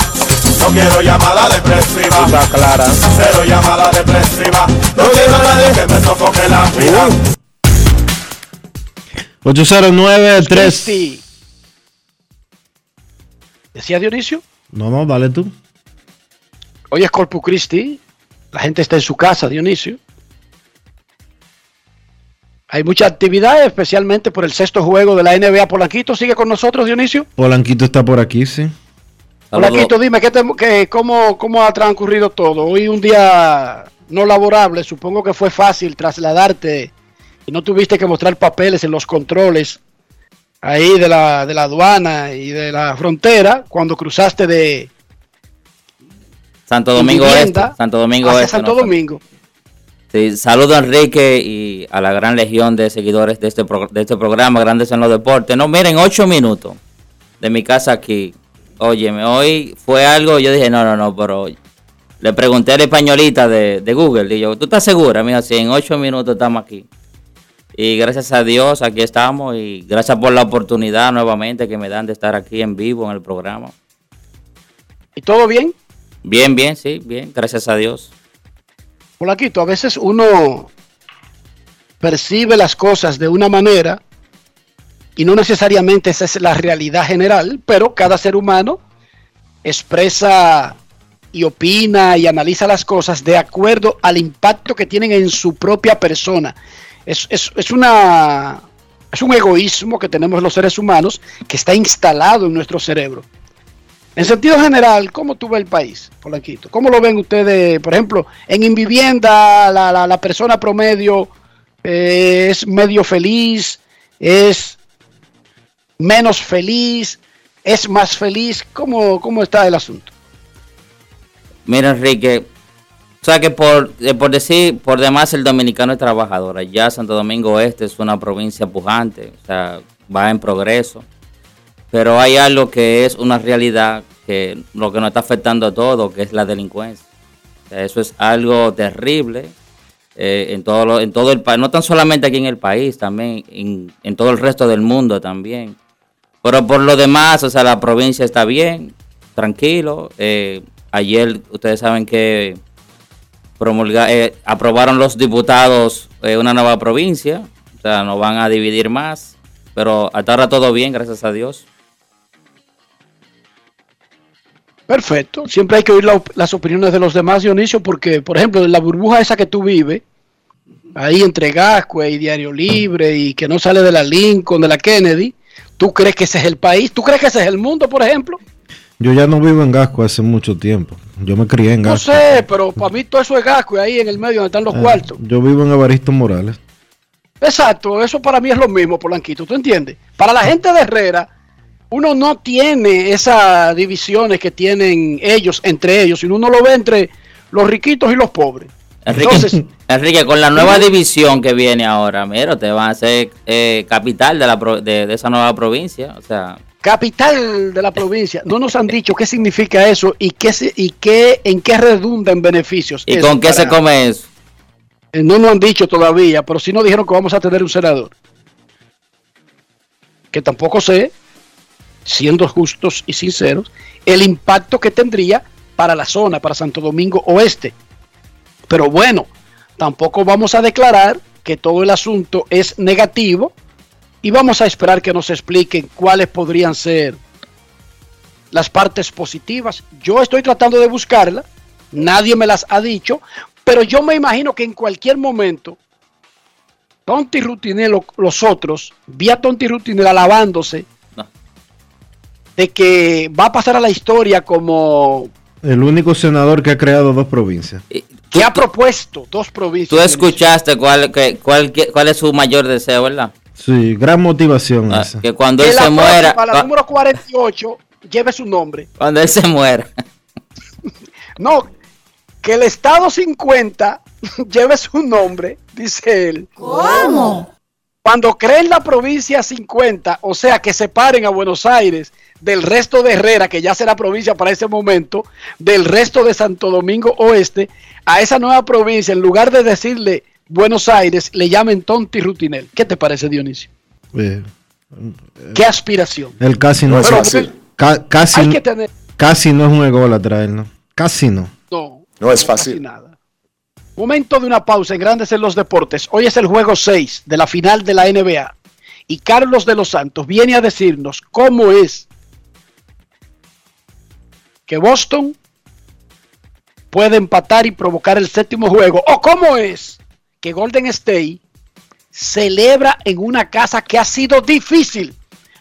Quiero llamada depresiva. Está clara. Cero llamada depresiva. No quiero a nadie que me sofoque la vida. 809 3 Christie. ¿Decía Dionisio? No, no, dale tú. Hoy es Corpus Christi. La gente está en su casa, Dionisio. Hay mucha actividad, especialmente por el sexto juego de la NBA. Polanquito sigue con nosotros, Dionisio. Polanquito está por aquí, sí. Polanquito, dime, ¿qué te- qué- cómo, ¿cómo ha transcurrido todo? Hoy un día no laborable, supongo que fue fácil trasladarte y no tuviste que mostrar papeles en los controles ahí de la, de la aduana y de la frontera cuando cruzaste de Santo Domingo Este. Santo Domingo hacia Este. Santo no, Domingo. Sí, saludo a Enrique y a la gran legión de seguidores de este, pro- de este programa, Grandes en los Deportes. No, miren, ocho minutos de mi casa aquí. Óyeme, hoy fue algo, yo dije, no, no, no, pero le pregunté a la españolita de, de Google, y yo, ¿tú estás segura? Mira, sí, en ocho minutos estamos aquí. Y gracias a Dios, aquí estamos, y gracias por la oportunidad nuevamente que me dan de estar aquí en vivo en el programa. ¿Y todo bien? Bien, bien, sí, bien, gracias a Dios. Polanquito, a veces uno percibe las cosas de una manera y no necesariamente esa es la realidad general, pero cada ser humano expresa y opina y analiza las cosas de acuerdo al impacto que tienen en su propia persona. Es, es- es una, es un egoísmo que tenemos los seres humanos que está instalado en nuestro cerebro. En sentido general, ¿cómo tú ves el país, Polanquito? ¿Cómo lo ven ustedes? Por ejemplo, en Invivienda, la, la- la persona promedio eh, es medio feliz, es menos feliz, es más feliz. ¿Cómo, cómo está el asunto? Mira, Enrique, o sea que por, eh, por decir, por demás el dominicano es trabajador. Ya Santo Domingo Este es una provincia pujante, o sea, va en progreso. Pero hay algo que es una realidad que lo que nos está afectando a todos, que es la delincuencia. Eso es algo terrible eh, en, todo lo- en todo el país, no tan solamente aquí en el país, también en todo el resto del mundo también. Pero por lo demás, o sea, la provincia está bien, tranquilo. Eh, ayer ustedes saben que promulga, eh, aprobaron los diputados eh, una nueva provincia, o sea, nos van a dividir más, pero hasta ahora todo bien, gracias a Dios. Perfecto. Siempre hay que oír las opiniones de los demás, Dionisio, porque, por ejemplo, en la burbuja esa que tú vives, ahí entre Gascue y Diario Libre, y que no sale de la Lincoln, de la Kennedy, ¿tú crees que ese es el país? ¿Tú crees que ese es el mundo, por ejemplo? Yo ya no vivo en Gasco hace mucho tiempo. Yo me crié en No Gasco. sé, pero para mí todo eso es gasco y ahí en el medio donde están los Eh, cuartos. Yo vivo en Evaristo Morales. Exacto, eso para mí es lo mismo, Polanquito, ¿tú entiendes? Para la gente de Herrera, uno no tiene esas divisiones que tienen ellos entre ellos, sino uno lo ve entre los riquitos y los pobres. Enrique, Entonces, Enrique, con la nueva división que viene ahora, mira, te van a hacer eh, capital de, la pro- de, de esa nueva provincia. O sea, capital de la provincia, no nos han dicho qué significa eso y qué, y qué en qué redunda en beneficios. ¿y con qué se come eso? Eh, No nos han dicho todavía, pero sí nos dijeron que vamos a tener un senador. Que tampoco sé, siendo justos y sinceros, el impacto que tendría para la zona, para Santo Domingo Oeste. Pero bueno, tampoco vamos a declarar que todo el asunto es negativo y vamos a esperar que nos expliquen cuáles podrían ser las partes positivas. Yo estoy tratando de buscarla, nadie me las ha dicho, pero yo me imagino que en cualquier momento Tonti Rutinel o los otros, vi a Tonti Rutinel alabándose de que va a pasar a la historia como El único senador que ha creado dos provincias. que ha propuesto dos provincias. Tú escuchaste cuál, que- cuál, que- cuál es su mayor deseo, ¿verdad? Sí, gran motivación Ah, esa. que cuando Que él la se muera, próxima, la número 48, lleve su nombre. cuando él se muera, (laughs) No, que el Estado 50 (laughs) lleve su nombre, dice él. ¿Cómo? Cuando creen la provincia 50, o sea, que separen a Buenos Aires del resto de Herrera, que ya será provincia para ese momento, del resto de Santo Domingo Oeste, a esa nueva provincia, en lugar de decirle Buenos Aires, le llamen Tonti Rutinel. ¿Qué te parece, Dionisio? Eh, ¿Qué aspiración? él casi no, es Pero fácil. ca- casi, Hay que tener... casi no es un ególatra él, ¿no? Casi no. No, No es casi fácil. nada. Momento de una pausa en Grandes en los Deportes. Hoy es el juego 6 de la final de la NBA. Y Carlos de los Santos viene a decirnos cómo es que Boston puede empatar y provocar el séptimo juego. O cómo es que Golden State celebra en una casa que ha sido difícil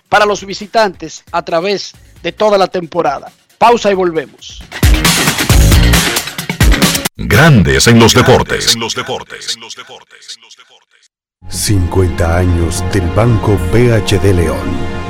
para los visitantes a través de toda la temporada. Pausa y volvemos. Grandes en los deportes. 50 años del Banco BHD León.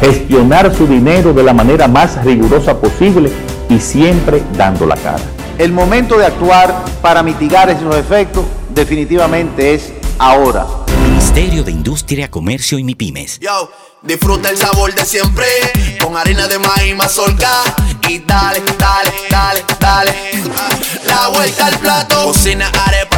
Gestionar su dinero de la manera más rigurosa posible y siempre dando la cara. El momento de actuar para mitigar esos efectos definitivamente es ahora. Ministerio de Industria, Comercio y MIPIMES. Yo, disfruta el sabor de siempre con harina de maíz mazorca y dale, dale, dale, dale. La vuelta al plato. Cocina arepa,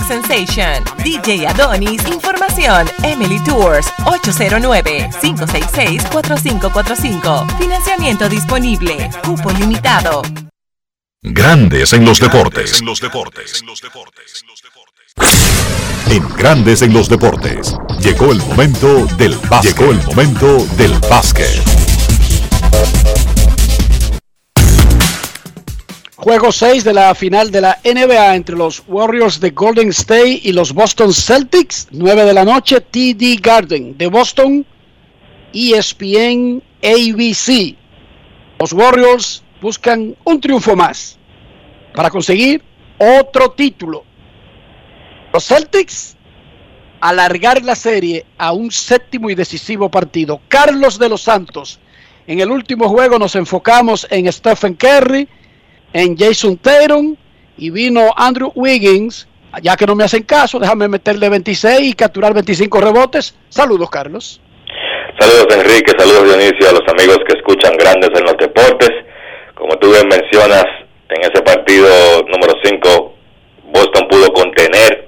Sensation, DJ Adonis, Información, Emily Tours, 809-566-4545. Financiamiento disponible, cupo limitado. Grandes en los deportes. En los deportes. En Grandes en los deportes. Llegó el momento del básquet. Llegó el momento del básquet. Juego 6 de la final de la NBA entre los Warriors de Golden State y los Boston Celtics. 9 de la noche, TD Garden de Boston, ESPN ABC. Los Warriors buscan un triunfo más para conseguir otro título. Los Celtics alargar la serie a un séptimo y decisivo partido. Carlos de los Santos. En el último juego nos enfocamos en Stephen Curry, en Jason Tatum y vino Andrew Wiggins. Ya que no me hacen caso, déjame meterle 26 y capturar 25 rebotes. Saludos, Carlos. Saludos Enrique, saludos Dionisio, a los amigos que escuchan grandes en los deportes. Como tú bien mencionas, en ese partido número 5, Boston pudo contener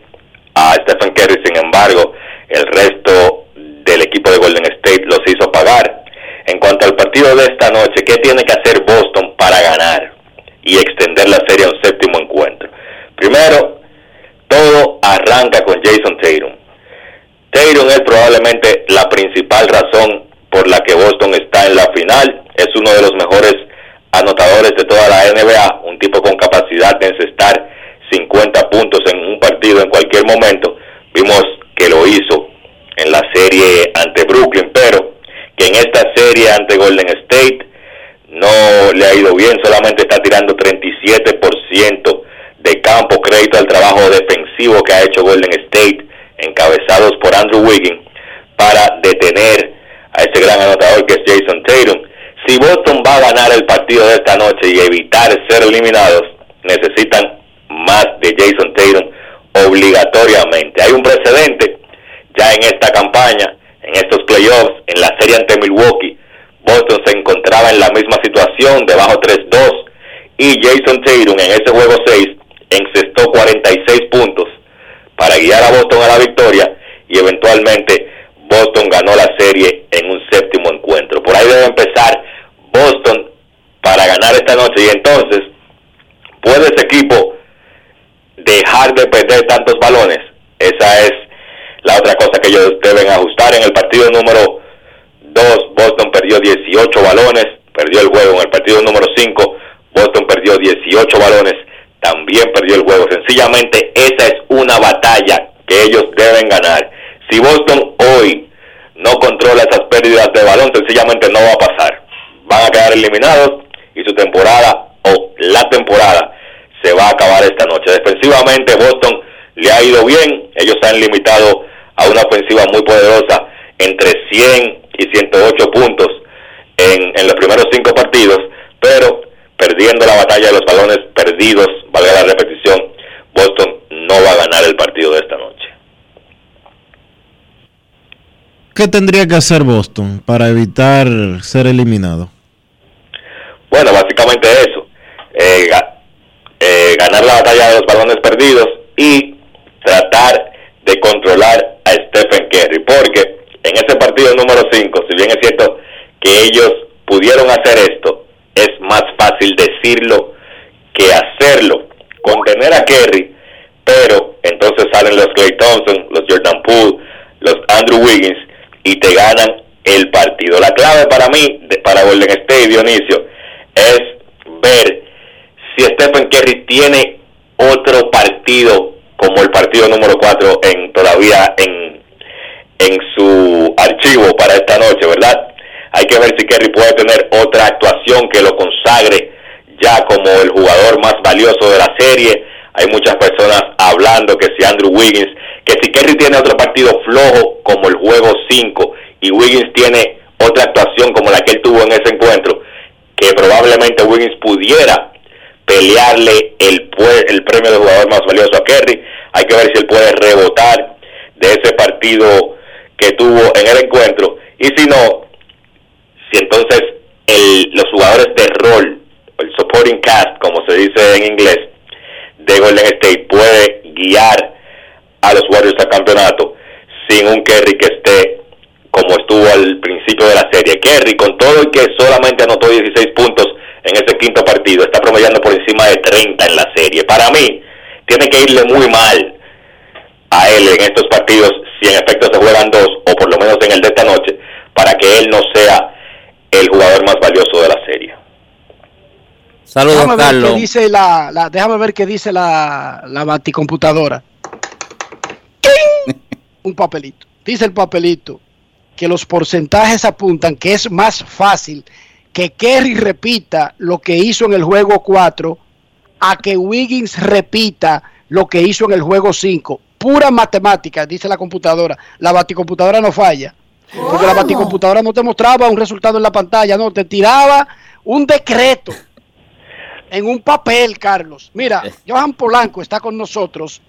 a Stephen Curry, sin embargo, el resto del equipo de Golden State los hizo pagar. En cuanto al partido de esta noche, ¿qué tiene que hacer Boston para ganar y extender la serie a un séptimo encuentro? Primero, todo arranca con Jason Tatum. Tatum es probablemente la principal razón por la que Boston está en la final. Es uno de los mejores anotadores de toda la NBA, un tipo con capacidad de encestar 50 puntos en un partido en cualquier momento. Vimos que lo hizo en la serie ante Brooklyn, pero que en esta serie ante Golden State no le ha ido bien, solamente está tirando 37% de campo, crédito al trabajo defensivo que ha hecho Golden State, encabezados por Andrew Wiggins, para detener a ese gran anotador que es Jason Tatum. Si Boston va a ganar el partido de esta noche y evitar ser eliminados, necesitan más de Jason Tatum obligatoriamente. Hay un precedente ya en esta campaña, en estos playoffs, en la serie ante Milwaukee. Boston se encontraba en la misma situación, debajo 3-2, y Jason Tatum en ese juego 6 encestó 46 puntos para guiar a Boston a la victoria y eventualmente Boston ganó la serie en un séptimo encuentro. Por ahí debe empezar Boston para ganar esta noche y entonces puede ese equipo dejar de perder tantos balones. Esa es la otra cosa que ellos deben ajustar. En el partido número 2, Boston perdió 18 balones, perdió el juego. En el partido número 5, Boston perdió 18 balones, también perdió el juego. Sencillamente esa es una batalla que ellos deben ganar. Si Boston hoy no controla esas pérdidas de balón, sencillamente no va a pasar. Van a quedar eliminados y su temporada o la temporada se va a acabar esta noche. Defensivamente Boston le ha ido bien, ellos han limitado a una ofensiva muy poderosa entre 100 y 108 puntos en, en los primeros cinco partidos, pero perdiendo la batalla de los balones perdidos, valga la repetición, Boston no va a ganar el partido de esta noche. ¿Qué tendría que hacer Boston para evitar ser eliminado? Bueno, básicamente eso. Eh, eh, ganar la batalla de los balones perdidos y tratar de controlar a Stephen Curry. Porque en ese partido número 5, si bien es cierto que ellos pudieron hacer esto, es más fácil decirlo que hacerlo. Contener a Kerry, pero entonces salen los Clay Thompson, los Jordan Poole, los Andrew Wiggins y te ganan el partido. La clave para mí, de, para Golden State, Dionisio, es ver si Stephen Curry tiene otro partido como el partido número 4 en todavía en, en su archivo para esta noche, ¿verdad? Hay que ver si Kerry puede tener otra actuación que lo consagre ya como el jugador más valioso de la serie. Hay muchas personas hablando que si Andrew Wiggins, que si Kerry tiene otro partido flojo como el juego 5 y Wiggins tiene otra actuación como la que él tuvo en ese encuentro, que probablemente Wiggins pudiera pelearle el, el premio de jugador más valioso a Kerry. Hay que ver si él puede rebotar de ese partido que tuvo en el encuentro. Y si no, si entonces el, los jugadores de rol, el supporting cast, como se dice en inglés, de Golden State puede guiar a los Warriors al campeonato sin un Kerry que esté como estuvo al principio de la serie. Kerry, con todo y que solamente anotó 16 puntos en ese quinto partido, está promediando por encima de 30 en la serie. Para mí, tiene que irle muy mal a él en estos partidos, si en efecto se juegan dos, o por lo menos en el de esta noche, para que él no sea el jugador más valioso de la serie. Saludos, déjame Carlos. Ver qué dice la, la, déjame ver qué dice la, la baticomputadora. (laughs) Un papelito. Dice el papelito que los porcentajes apuntan que es más fácil que Kerry repita lo que hizo en el juego 4 a que Wiggins repita lo que hizo en el juego 5. Pura matemática, dice la computadora. La baticomputadora no falla. Porque la baticomputadora no te mostraba un resultado en la pantalla, no, te tiraba un decreto en un papel, Carlos. Mira, Johan Polanco está con nosotros,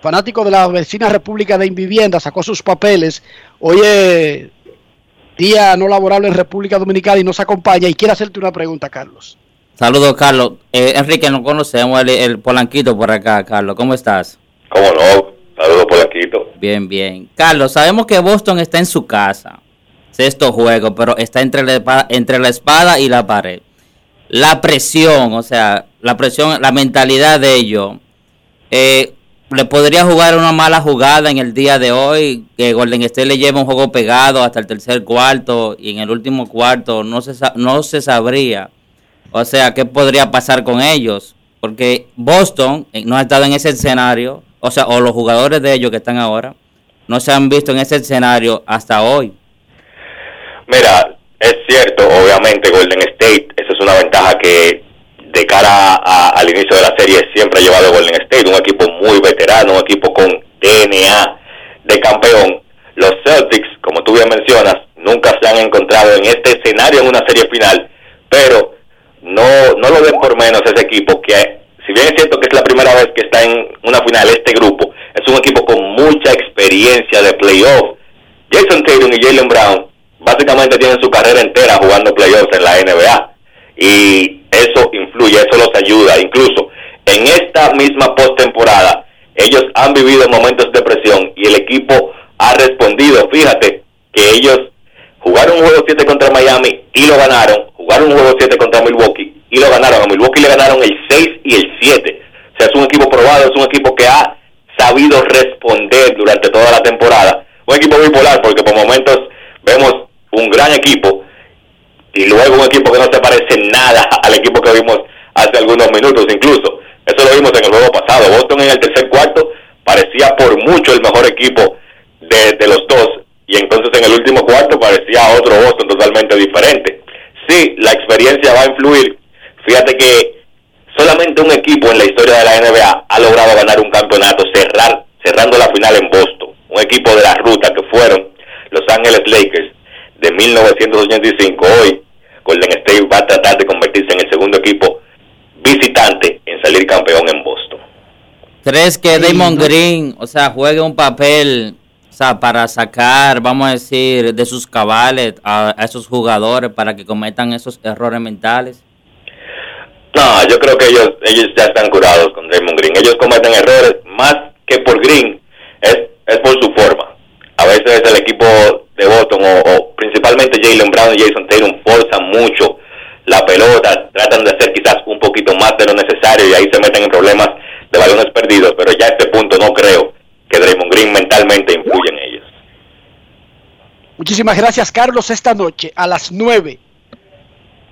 fanático de la vecina República de Invivienda, sacó sus papeles. Hoy es día no laborable en República Dominicana y nos acompaña y quiere hacerte una pregunta, Carlos. Saludos, Carlos. Eh, Enrique, no conocemos el, el Polanquito por acá, Carlos. ¿Cómo estás? ¿Cómo no? Saludos, Polanquito. Bien, bien. Carlos, sabemos que Boston está en su casa. Sexto juego, pero está entre la, espada, y la pared. La presión, o sea, la presión, la mentalidad de ellos. Eh, le podría jugar una mala jugada en el día de hoy, que Golden State le lleva un juego pegado hasta el tercer cuarto y en el último cuarto no se, no se sabría. O sea, ¿qué podría pasar con ellos? Porque Boston no ha estado en ese escenario, o sea, o los jugadores de ellos que están ahora, no se han visto en ese escenario hasta hoy. Mira, es cierto, obviamente Golden State, esa es una ventaja que de cara a, al inicio de la serie siempre ha llevado Golden State, un equipo muy veterano, un equipo con DNA de campeón. Los Celtics, como tú bien mencionas, nunca se han encontrado en este escenario en una serie final, pero no, no lo ven por menos ese equipo que, si bien es cierto que es la primera vez que está en una final este grupo, es un equipo con mucha experiencia de playoff. Jason Tatum y Jalen Brown básicamente tienen su carrera entera jugando playoffs en la NBA y eso influye, eso los ayuda. Incluso en esta misma postemporada, ellos han vivido momentos de presión y el equipo ha respondido. Fíjate que ellos jugaron un juego 7 contra Miami y lo ganaron, jugaron un juego 7 contra Milwaukee y lo ganaron. A Milwaukee le ganaron el 6 y el 7. O sea, es un equipo probado, es un equipo que ha sabido responder durante toda la temporada. Un equipo bipolar porque por momentos vemos un gran equipo y luego un equipo que no se parece nada (laughs) al equipo que vimos hace algunos minutos incluso. Eso lo vimos en el juego pasado. Boston en el tercer cuarto parecía por mucho el mejor equipo de, de los dos y entonces en el último cuarto parecía otro Boston totalmente diferente. Sí, la experiencia va a influir. Fíjate que solamente un equipo en la historia de la NBA ha logrado ganar un campeonato cerrar, cerrando la final en Boston. Un equipo de la ruta que fueron Los Ángeles Lakers de 1985. Hoy Golden State va a tratar de convertirse en el segundo equipo visitante en salir campeón en Boston. ¿Crees que Damon Green, o sea, juegue un papel, o sea, para sacar, vamos a decir, de sus cabales a, a esos jugadores para que cometan esos errores mentales? No, yo creo que ellos ellos ya están curados con Draymond Green. Ellos cometen errores más que por Green, es, es por su forma. A veces el equipo de Boston o, o principalmente Jalen Brown y Jason Tatum forzan mucho la pelota, tratan de hacer quizás un poquito más de lo necesario y ahí se meten en problemas de balones perdidos, pero ya a este punto no creo que Draymond Green mentalmente influya en ellos. Muchísimas gracias, Carlos. Esta noche a las 9,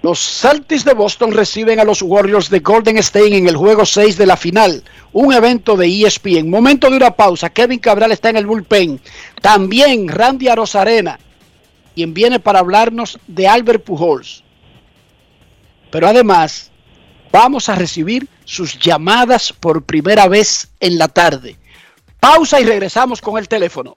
los Celtics de Boston reciben a los Warriors de Golden State en el juego 6 de la final, un evento de ESPN. Momento de una pausa. Kevin Cabral está en el bullpen. También Randy Arozarena, quien viene para hablarnos de Albert Pujols. Pero además, vamos a recibir sus llamadas por primera vez en la tarde. Pausa y regresamos con el teléfono.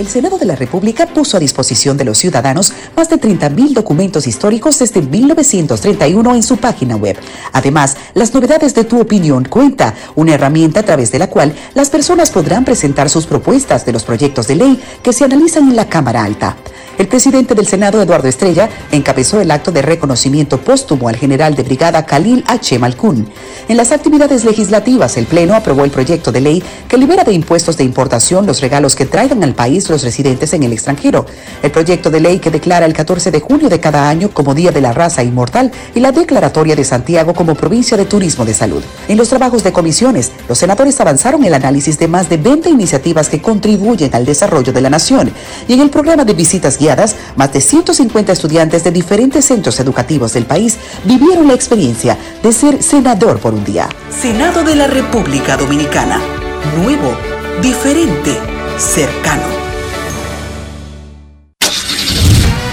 El Senado de la República puso a disposición de los ciudadanos más de 30.000 documentos históricos desde 1931 en su página web. Además, las novedades de Tu Opinión cuenta, una herramienta a través de la cual las personas podrán presentar sus propuestas de los proyectos de ley que se analizan en la Cámara Alta. El presidente del Senado, Eduardo Estrella, encabezó el acto de reconocimiento póstumo al general de brigada Khalil H. Malkun. En las actividades legislativas, el Pleno aprobó el proyecto de ley que libera de impuestos de importación los regalos que traigan al país los residentes en el extranjero. El proyecto de ley que declara el 14 de junio de cada año como Día de la Raza Inmortal y la declaratoria de Santiago como provincia de turismo de salud. En los trabajos de comisiones, los senadores avanzaron el análisis de más de 20 iniciativas que contribuyen al desarrollo de la nación. Y en el programa de visitas guiadas, más de 150 estudiantes de diferentes centros educativos del país vivieron la experiencia de ser senador por un día. Senado de la República Dominicana. Nuevo, diferente, cercano.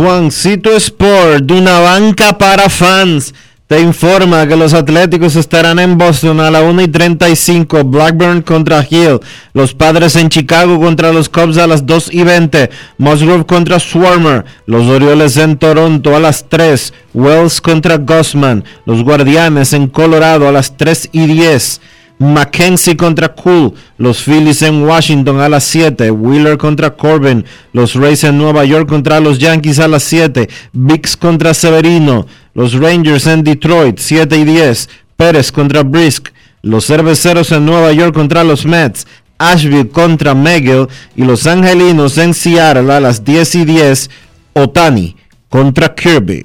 Juancito Sport, de una banca para fans, te informa que los Atléticos estarán en Boston a la 1 y 35, Blackburn contra Hill, los Padres en Chicago contra los Cubs a las 2 y 20, Musgrove contra Swarmer, los Orioles en Toronto a las 3, Wells contra Gossman, los Guardianes en Colorado a las 3 y 10, Mackenzie contra Cool, los Phillies en Washington a las 7, Wheeler contra Corbin, los Rays en Nueva York contra los Yankees a las 7, Bix contra Severino, los Rangers en Detroit 7 y 10, Pérez contra Brisk, los Cerveceros en Nueva York contra los Mets, Asheville contra McGill y los Angelinos en Seattle a las 10 y 10, Otani contra Kirby.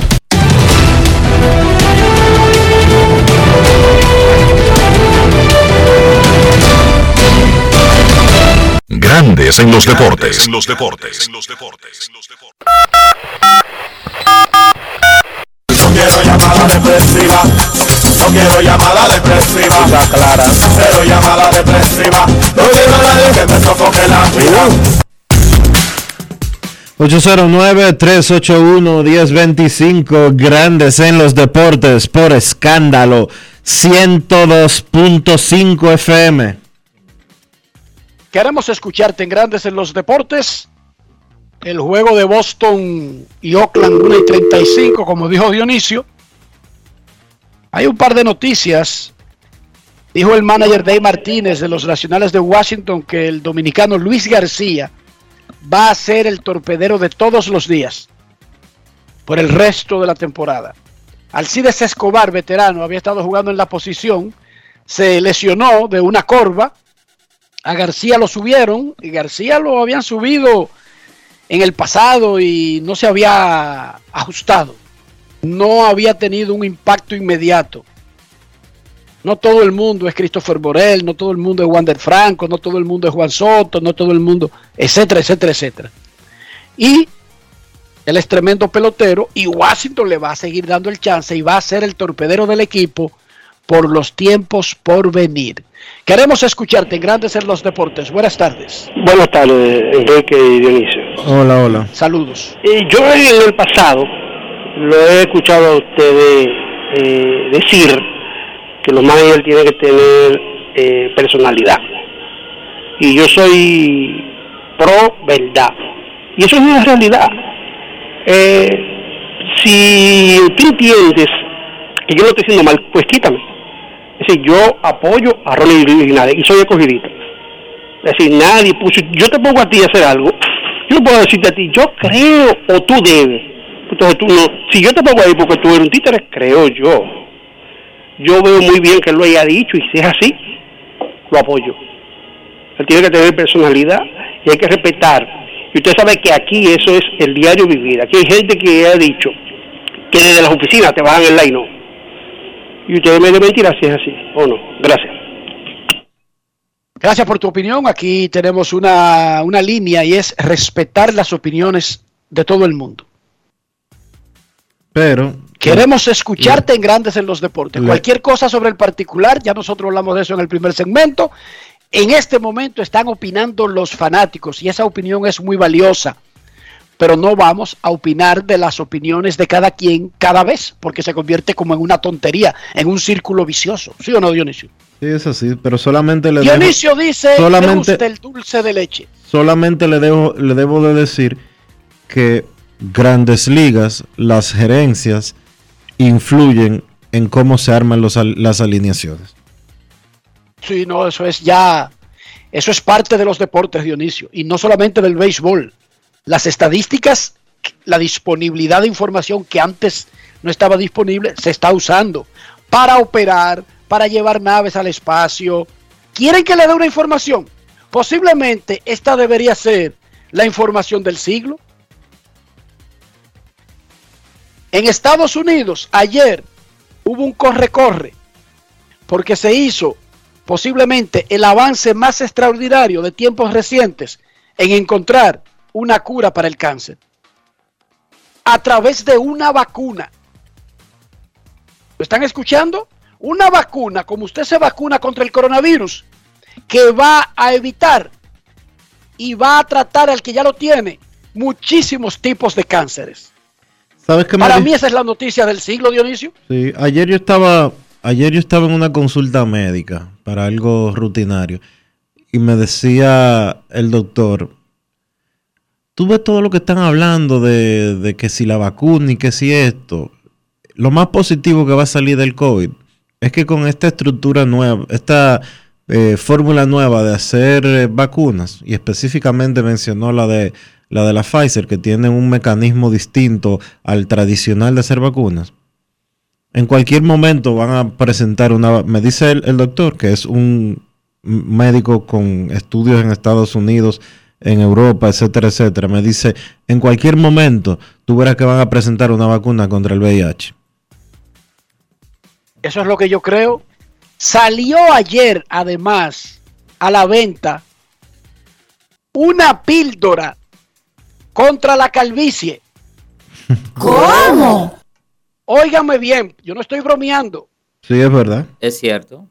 Grandes en los deportes. En los deportes. No quiero llamada depresiva. No quiero llamada depresiva. clara. Cero llamada depresiva. No quiero a nadie que me sofoque la vida. 809-381-1025, grandes en los deportes por escándalo, 102.5 FM. Queremos escucharte en Grandes en los Deportes. El juego de Boston y Oakland 1 y 35, como dijo Dionisio. Hay un par de noticias. Dijo el manager Dave Martínez de los Nacionales de Washington que el dominicano Luis García va a ser el torpedero de todos los días por el resto de la temporada. Alcides Escobar, veterano, había estado jugando en la posición, se lesionó de una corva a García lo subieron y García lo habían subido en el pasado y no se había ajustado. No había tenido un impacto inmediato. No todo el mundo es Christopher Borel, no todo el mundo es Wander Franco, no todo el mundo es Juan Soto, no todo el mundo, etcétera, etcétera, etcétera. Y él es tremendo pelotero y Washington le va a seguir dando el chance y va a ser el torpedero del equipo por los tiempos por venir. Queremos escucharte en Grandes en los Deportes. Buenas tardes. Buenas tardes, Enrique y Dionisio. Hola, hola. Saludos. Eh, yo en el pasado lo he escuchado a ustedes eh, decir que los managers tienen que tener eh, personalidad. Y yo soy pro verdad. Y eso es una realidad. si tú entiendes que yo lo estoy haciendo mal, pues quítame es decir, yo apoyo a Ronnie Linares y soy escogidito. Es decir, nadie puso, yo te pongo a ti a hacer algo, yo no puedo decirte a ti, yo creo o tú debes. Entonces tú no, si yo te pongo ahí porque tú eres un títere, creo yo. Yo veo muy bien que él lo haya dicho y si es así, lo apoyo. Él tiene que tener personalidad y hay que respetar. Y usted sabe que aquí eso es el diario vivir. Aquí hay gente que ha dicho que desde las oficinas te bajan el line, y ustedes me deben tirar si es así o no. Gracias. Gracias por tu opinión. Aquí tenemos una, una línea y es respetar las opiniones de todo el mundo. Pero queremos escucharte en Grandes en los Deportes. Cualquier cosa sobre el particular, ya nosotros hablamos de eso en el primer segmento. En este momento están opinando los fanáticos y esa opinión es muy valiosa pero no vamos a opinar de las opiniones de cada quien cada vez, porque se convierte como en una tontería, en un círculo vicioso. ¿Sí o no, Dionisio? Sí, es así, pero solamente le Dionisio dice, solamente, el dulce de leche. Solamente le, debo, le debo de decir que grandes ligas, las gerencias, influyen en cómo se arman los, las alineaciones. Sí, no, eso es ya, eso es parte de los deportes, Dionisio, y no solamente del béisbol las estadísticas, la disponibilidad de información que antes no estaba disponible, se está usando para operar, para llevar naves al espacio. ¿Quieren que le dé una información? Posiblemente esta debería ser la información del siglo. En Estados Unidos, ayer hubo un corre-corre, porque se hizo posiblemente el avance más extraordinario de tiempos recientes en encontrar una cura para el cáncer a través de una vacuna. ¿Lo están escuchando? Una vacuna, como usted se vacuna contra el coronavirus, que va a evitar y va a tratar al que ya lo tiene muchísimos tipos de cánceres. ¿Sabes qué Para me- mí esa es la noticia del siglo, Dionisio. Sí, ayer yo estaba, ayer yo estaba en una consulta médica para algo rutinario y me decía el doctor, tú ves todo lo que están hablando de, que si la vacuna y que si esto, lo más positivo que va a salir del COVID es que con esta estructura nueva, esta eh, fórmula nueva de hacer eh, vacunas, y específicamente mencionó la de la de la Pfizer, que tiene un mecanismo distinto al tradicional de hacer vacunas. En cualquier momento van a presentar una, me dice el, doctor, que es un médico con estudios en Estados Unidos, en Europa, etcétera, etcétera. Me dice, en cualquier momento tú verás que van a presentar una vacuna contra el VIH. Eso es lo que yo creo. Salió ayer, además, a la venta una píldora contra la calvicie. (laughs) ¿Cómo? Óigame bien, yo no estoy bromeando. Sí, es verdad. Es cierto.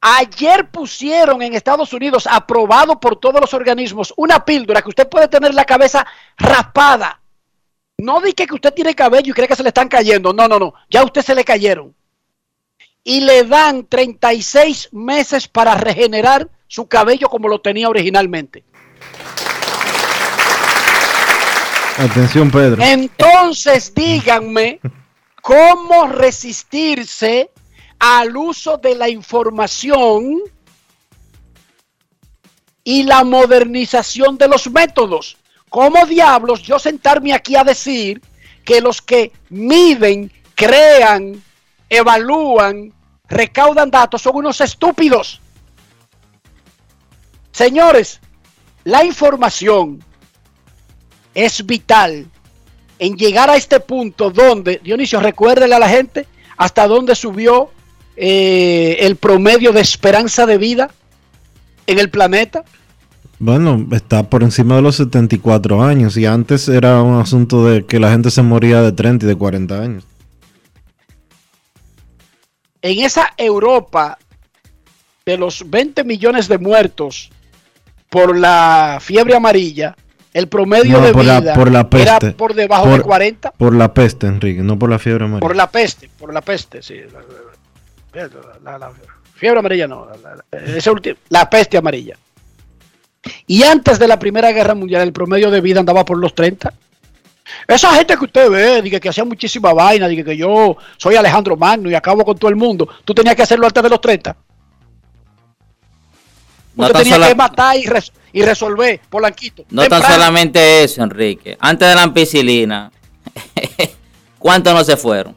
Ayer pusieron en Estados Unidos, aprobado por todos los organismos, una píldora que usted puede tener la cabeza raspada. No di que que usted tiene cabello y cree que se le están cayendo. No, no, no. Ya a usted se le cayeron. Y le dan 36 meses para regenerar su cabello como lo tenía originalmente. Atención, Pedro. Entonces díganme cómo resistirse al uso de la información y la modernización de los métodos. ¿Cómo diablos yo sentarme aquí a decir que los que miden, crean, evalúan, recaudan datos son unos estúpidos? Señores, la información es vital en llegar a este punto donde, Dionisio, recuérdele a la gente hasta dónde subió eh, el promedio de esperanza de vida en el planeta. Bueno, está por encima de los 74 años y antes era un asunto de que la gente se moría de 30 y de 40 años. En esa Europa de los 20 millones de muertos por la fiebre amarilla, el promedio No, de por la- vida por la era peste. por debajo de Por- 40. Por la peste, Enrique, no por la fiebre amarilla. Por la peste, por la peste, sí. La, la- la- fiebre amarilla no, la, la- peste amarilla. Y antes de la Primera Guerra Mundial, el promedio de vida andaba por los 30. Esa gente que usted ve, dice que hacía muchísima vaina, dice que yo soy Alejandro Magno y acabo con todo el mundo, tú tenías que hacerlo antes de los 30. No Usted tenía sola- que matar y, res- y resolver, Polanquito. no tan solamente eso, Enrique. Antes de la ampicilina, (laughs) ¿cuántos no se fueron?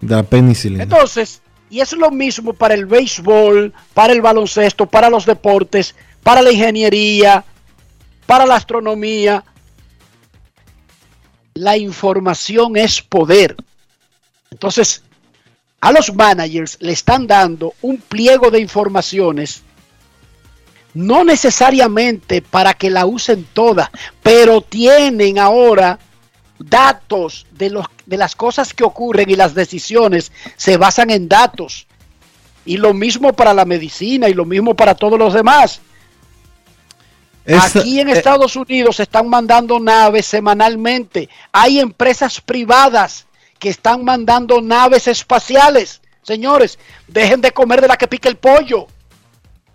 De la penicilina. Entonces, y es lo mismo para el béisbol, para el baloncesto, para los deportes, para la ingeniería, para la astronomía. La información es poder. Entonces, a los managers le están dando un pliego de informaciones, no necesariamente para que la usen toda, pero tienen ahora datos de, los, de las cosas que ocurren y las decisiones se basan en datos. Y lo mismo para la medicina y lo mismo para todos los demás. Aquí en eh, Estados Unidos se están mandando naves semanalmente. Hay empresas privadas que están mandando naves espaciales. Señores, dejen de comer de la que pica el pollo.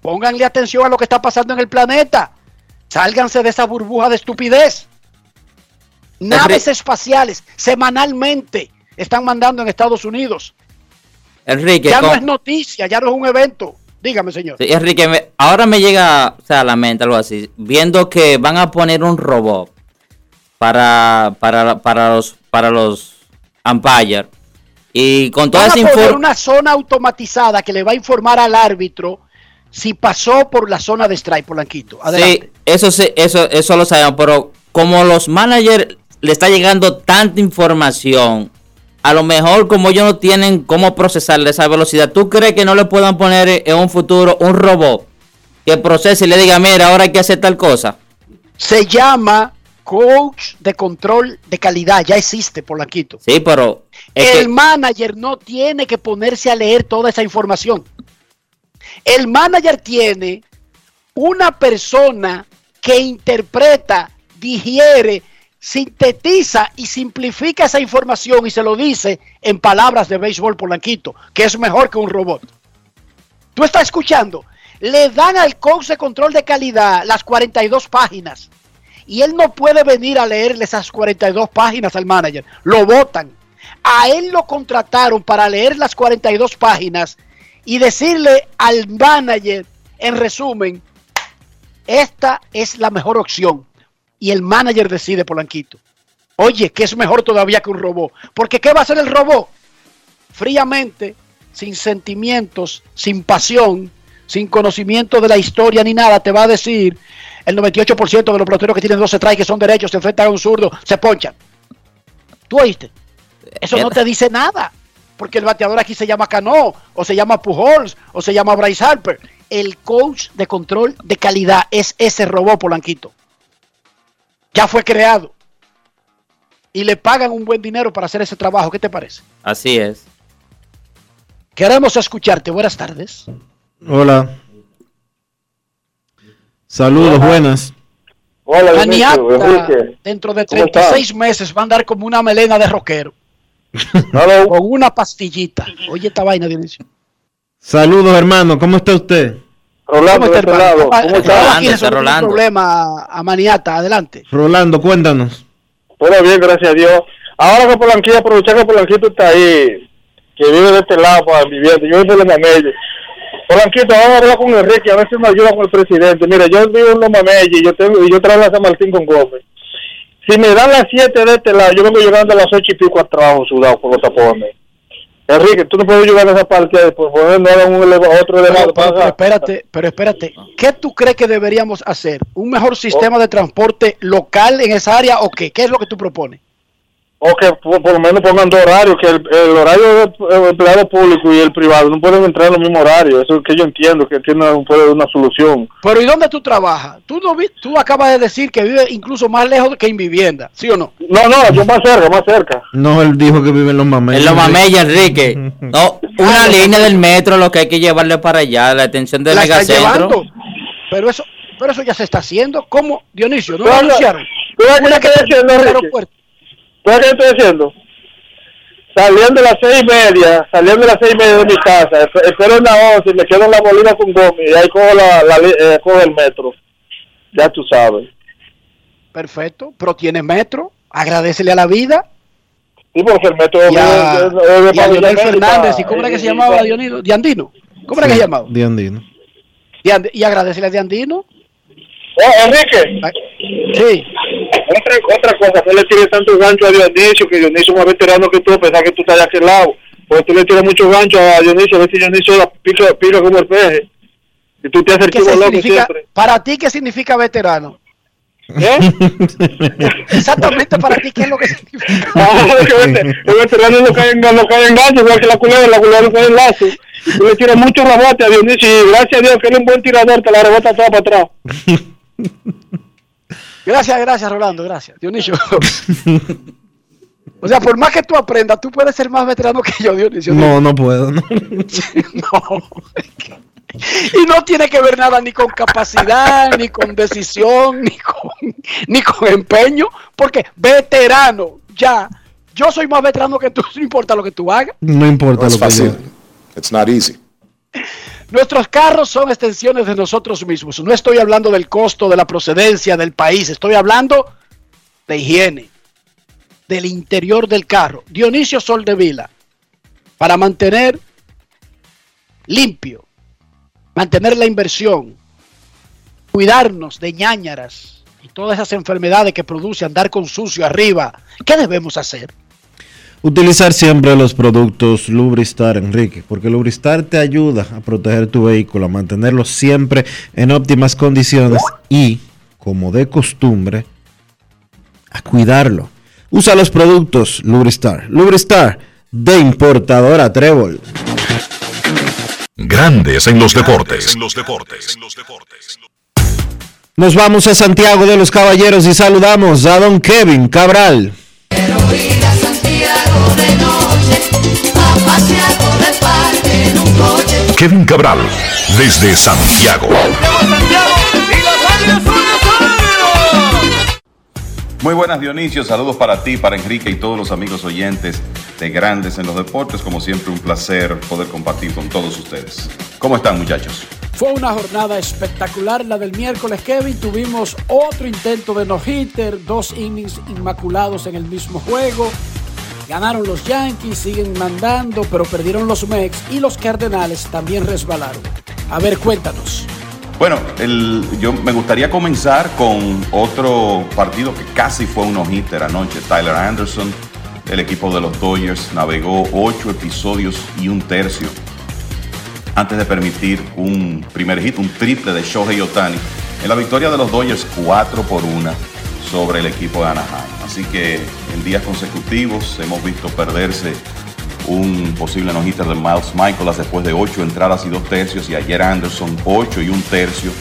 Pónganle atención a lo que está pasando en el planeta. Sálganse de esa burbuja de estupidez. Naves espaciales semanalmente están mandando en Estados Unidos. Enrique, Ya no con- es noticia, ya no es un evento. Dígame, señor. Sí, Enrique, me- ahora me llega o sea, a la mente algo así, viendo que van a poner un robot para, para, para los para los umpire y con toda Van a esa poner información una zona automatizada que le va a informar al árbitro si pasó por la zona de strike, Polanquito. Adelante. Sí, eso sí, eso eso lo sabemos, pero como los managers le está llegando tanta información, a lo mejor como ellos no tienen cómo procesarle esa velocidad, ¿tú crees que no le puedan poner en un futuro un robot que procese y le diga, mira, ahora hay que hacer tal cosa? Se llama coach de control de calidad, ya existe, Polanquito. Sí, pero... El manager no tiene que ponerse a leer toda esa información. El manager tiene una persona que interpreta, digiere, sintetiza y simplifica esa información y se lo dice en palabras de béisbol polanquito, que es mejor que un robot. Tú estás escuchando, le dan al coach de control de calidad las 42 páginas y él no puede venir a leerle esas 42 páginas al manager, lo votan. A él lo contrataron para leer las 42 páginas y decirle al manager, en resumen, esta es la mejor opción. Y el manager decide, Polanquito. Oye, que es mejor todavía que un robot. Porque ¿qué va a hacer el robot? Fríamente, sin sentimientos, sin pasión, sin conocimiento de la historia ni nada, te va a decir el 98% de los peloteros que tienen 12 strikes que son derechos, se enfrentan a un zurdo, se ponchan. ¿Tú oíste? Eso no te dice nada. Porque el bateador aquí se llama Cano, o se llama Pujols, o se llama Bryce Harper. El coach de control de calidad es ese robot Polanquito. Ya fue creado. Y le pagan un buen dinero para hacer ese trabajo. ¿Qué te parece? Así es. Queremos escucharte. Buenas tardes. Hola. Saludos, buenas. Hola, Enrique. dentro de ¿Cómo 36 meses va a andar como una melena de rockero. Con una pastillita. Oye esta vaina, Dionisio. Saludos, hermano. ¿Cómo está usted? Rolando, de este lado. Ah, ¿Cómo estaba estás? aquí resolviendo un problema a Maniata. Adelante. Rolando, cuéntanos. Todo bien, gracias a Dios. Ahora que Polanquillo, aprovechar que Polanquito está ahí, que vive de este lado para viviendo, yo vivo en los Mameyes. Polanquito, vamos a hablar con Enrique, a ver si me ayuda con el presidente. Mira, yo vivo en los Mameyes y yo, tengo, y yo trabajo en San Martín con Gómez. Si me dan las 7 de este lado, yo vengo llegando a las 8 y pico al trabajo sudado por los tapones. Enrique, tú no puedes llegar a esa parte, no hagan un eleva- otro elevado. Pero, pero- pero espérate, pero espérate. ¿Qué tú crees que deberíamos hacer? ¿Un mejor sistema de transporte local en esa área o qué? ¿Qué es lo que tú propones? O que por, por lo menos pongan dos horarios, que el, el horario del empleado público y el privado no pueden entrar en el mismo horario. Eso es que yo entiendo, que tiene un- puede una solución. Pero ¿y dónde tú trabajas? Tú, no vi- tú acabas de decir que vive incluso más lejos que en vivienda, ¿sí o no? No, no, yo más cerca, más cerca. No, él dijo que vive en los mameyes. En los mameyes, Enrique. No, (laughs) una línea del metro lo que hay que llevarle para allá, la atención del La megacentro. llevando. Pero eso, pero eso ya se está haciendo. ¿Cómo, Dionisio? ¿No lo anunciaron? pero, ¿qué Una que en el Enrique? aeropuerto. ¿Sabes qué estoy diciendo? Saliendo a las seis y media, saliendo a las seis y media de mi casa, esp- espero en la once y me quedo en la bolina con Gómez y ahí cojo, la, la eh, cojo el metro. Ya tú sabes. Perfecto, pero tiene metro. Agradecele a la vida. Sí, porque el metro Y a, es- es de y a Leonel Fernández. ¿Y cómo era que se y- llamaba y- Dionido? Diandino. ¿Cómo era que se llamaba? De Andino. Diand- y agradecele a Diandino. Oh, Enrique. Sí. Otra, otra cosa, no le tires tanto gancho a Dionisio, que Dionisio es más veterano que tú, a pesar que tú estás de aquel lado. Porque tú le tiras mucho gancho a Dionisio, a ver si Dionisio la pica, pica como el peje. Y tú te haces el ¿Qué chivo loco siempre. para ti, ¿qué significa veterano? ¿Eh? (laughs) Exactamente para ti, ¿qué es lo que significa? Ah, el veterano no cae en, no cae en gancho, igual que la culebra, la culebra no cae en lazo. Y tú le tiras mucho rebote a Dionisio y gracias a Dios que él es un buen tirador, te la rebota toda para atrás. (laughs) Gracias, gracias, Rolando, gracias. Dionisio. (laughs) o sea, por más que tú aprendas, tú puedes ser más veterano que yo, Dionisio. No, no puedo. no. (laughs) No. Y no tiene que ver nada ni con capacidad, ni con decisión, ni con, ni con empeño, porque veterano, ya. Yo soy más veterano que tú, no importa lo que tú hagas. No importa No es lo que fácil. yo. It's not easy. Nuestros carros son extensiones de nosotros mismos. No estoy hablando del costo, de la procedencia del país. Estoy hablando de higiene, del interior del carro. Dionisio Soldevila, para mantener limpio, mantener la inversión, cuidarnos de ñañaras y todas esas enfermedades que produce andar con sucio arriba. ¿Qué debemos hacer? Utilizar siempre los productos Lubristar, Enrique, porque Lubristar te ayuda a proteger tu vehículo, a mantenerlo siempre en óptimas condiciones y, como de costumbre, a cuidarlo. Usa los productos Lubristar. Lubristar de importadora Trébol. Grandes en los deportes. Nos vamos a Santiago de los Caballeros y saludamos a don Kevin Cabral. Kevin Cabral, desde Santiago. Muy buenas Dionisio, saludos para ti, para Enrique y todos los amigos oyentes de Grandes en los Deportes. Como siempre, un placer poder compartir con todos ustedes. ¿Cómo están muchachos? Fue una jornada espectacular la del miércoles, Kevin. Tuvimos otro intento de no-hitter, dos innings inmaculados en el mismo juego. Ganaron los Yankees, siguen mandando, pero perdieron los Mex y los Cardenales también resbalaron. A ver, cuéntanos. Bueno, yo me gustaría comenzar con otro partido que casi fue un no-hitter anoche. Tyler Anderson, el equipo de los Dodgers, navegó ocho episodios y un tercio antes de permitir un primer hit, un triple de Shohei Otani en la victoria de los Dodgers 4 por 1 sobre el equipo de Anaheim. Así que en días consecutivos hemos visto perderse un posible no-hitter de Miles Michaelas después de ocho entradas y dos tercios y ayer Anderson ocho y un tercio.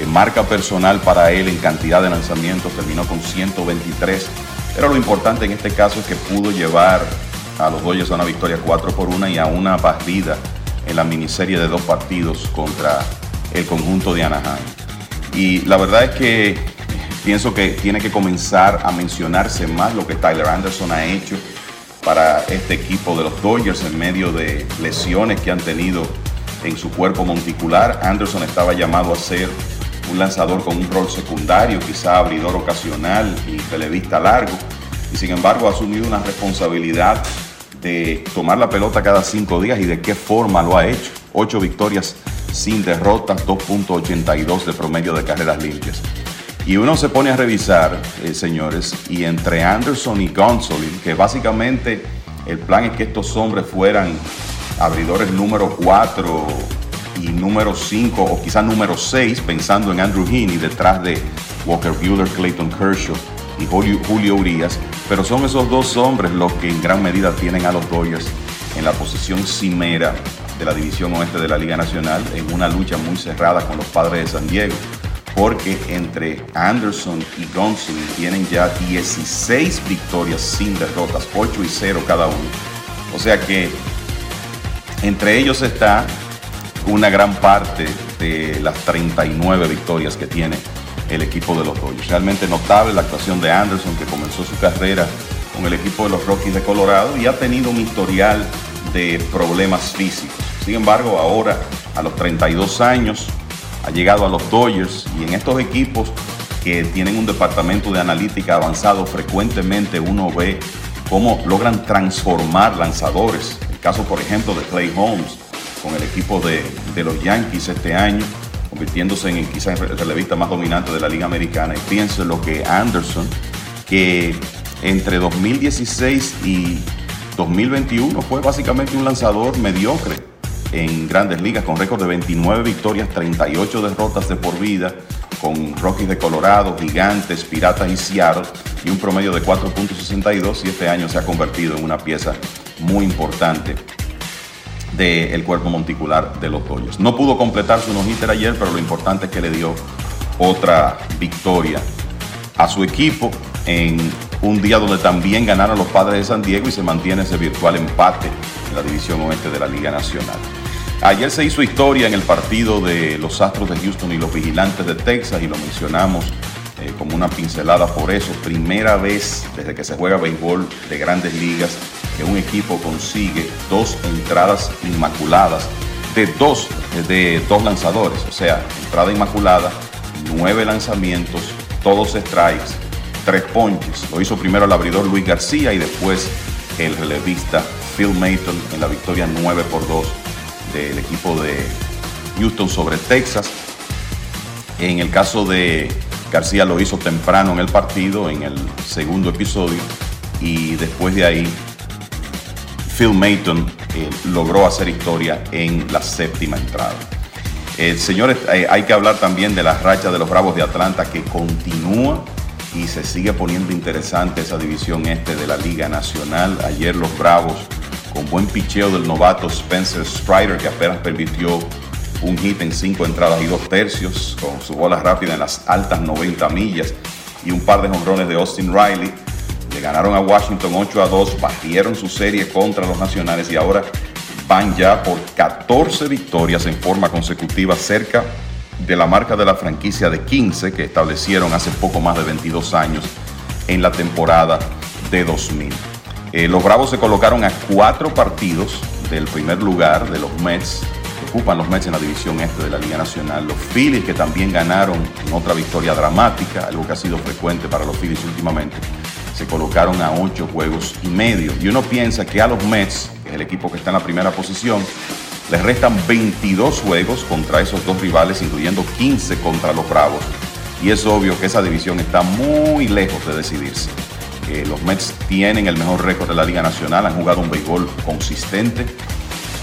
En marca personal para él en cantidad de lanzamientos terminó con 123. Pero lo importante en este caso es que pudo llevar a los Dodgers a una victoria 4 por 1 y a una barrida en la miniserie de dos partidos contra el conjunto de Anaheim. Y la verdad es que pienso que tiene que comenzar a mencionarse más lo que Tyler Anderson ha hecho para este equipo de los Dodgers en medio de lesiones que han tenido en su cuerpo monticular. Anderson estaba llamado a ser un lanzador con un rol secundario, quizá abridor ocasional y televista largo. Y sin embargo ha asumido una responsabilidad de tomar la pelota cada cinco días y de qué forma lo ha hecho. Ocho victorias sin derrotas, 2.82 de promedio de carreras limpias. Y uno se pone a revisar, eh, señores, y entre Anderson y Gonsolin, que básicamente el plan es que estos hombres fueran abridores número 4 y número 5 o quizás número 6, pensando en Andrew Heaney detrás de Walker Bueller, Clayton Kershaw y Julio, Julio Urias, pero son esos dos hombres los que en gran medida tienen a los Dodgers en la posición cimera de la división oeste de la Liga Nacional en una lucha muy cerrada con los padres de San Diego porque entre Anderson y Gonsolin tienen ya 16 victorias sin derrotas, 8 y 0 cada uno. O sea que entre ellos está una gran parte de las 39 victorias que tiene el equipo de los Dodgers. Realmente notable la actuación de Anderson que comenzó su carrera con el equipo de los Rockies de Colorado y ha tenido un historial de problemas físicos. Sin embargo, ahora a los 32 años ha llegado a los Dodgers y en estos equipos que tienen un departamento de analítica avanzado, frecuentemente uno ve cómo logran transformar lanzadores. El caso, por ejemplo, de Clay Holmes con el equipo de, de los Yankees este año, convirtiéndose en quizás el relevista más dominante de la Liga Americana. Y pienso lo que Anderson, que entre 2016 y 2021 fue básicamente un lanzador mediocre en grandes ligas con récord de 29 victorias, 38 derrotas de por vida, con Rockies de Colorado, Gigantes, Piratas y Seattle, y un promedio de 4.62 y este año se ha convertido en una pieza muy importante del cuerpo monticular de los Dodgers. No pudo completar su no ayer, pero lo importante es que le dio otra victoria a su equipo en un día donde también ganaron los padres de San Diego y se mantiene ese virtual empate en la división oeste de la Liga Nacional. Ayer se hizo historia en el partido de los Astros de Houston y los Vigilantes de Texas y lo mencionamos eh, como una pincelada por eso. Primera vez desde que se juega béisbol de grandes ligas que un equipo consigue dos entradas inmaculadas de dos, de dos lanzadores. O sea, entrada inmaculada, nueve lanzamientos, todos strikes, tres ponches. Lo hizo primero el abridor Luis García y después el relevista Phil Mayton en la victoria 9 por 2 del equipo de Houston sobre Texas. En el caso de García lo hizo temprano en el partido, en el segundo episodio, y después de ahí Phil Mayton eh, logró hacer historia en la séptima entrada. Eh, señores, eh, hay que hablar también de las rachas de los Bravos de Atlanta que continúa y se sigue poniendo interesante esa división este de la Liga Nacional. Ayer los Bravos, con buen picheo del novato Spencer Strider, que apenas permitió un hit en cinco entradas y dos tercios, con su bola rápida en las altas 90 millas y un par de jonrones de Austin Riley. Le ganaron a Washington 8 a 2, batieron su serie contra los nacionales y ahora van ya por 14 victorias en forma consecutiva cerca de la marca de la franquicia de 15 que establecieron hace poco más de 22 años en la temporada de 2000. Eh, los Bravos se colocaron a cuatro partidos del primer lugar de los Mets, que ocupan los Mets en la división este de la Liga Nacional. Los Phillies, que también ganaron en otra victoria dramática, algo que ha sido frecuente para los Phillies últimamente, se colocaron a ocho juegos y medio. Y uno piensa que a los Mets, que es el equipo que está en la primera posición, les restan 22 juegos contra esos dos rivales, incluyendo 15 contra los Bravos. Y es obvio que esa división está muy lejos de decidirse. Los Mets tienen el mejor récord de la Liga Nacional, han jugado un béisbol consistente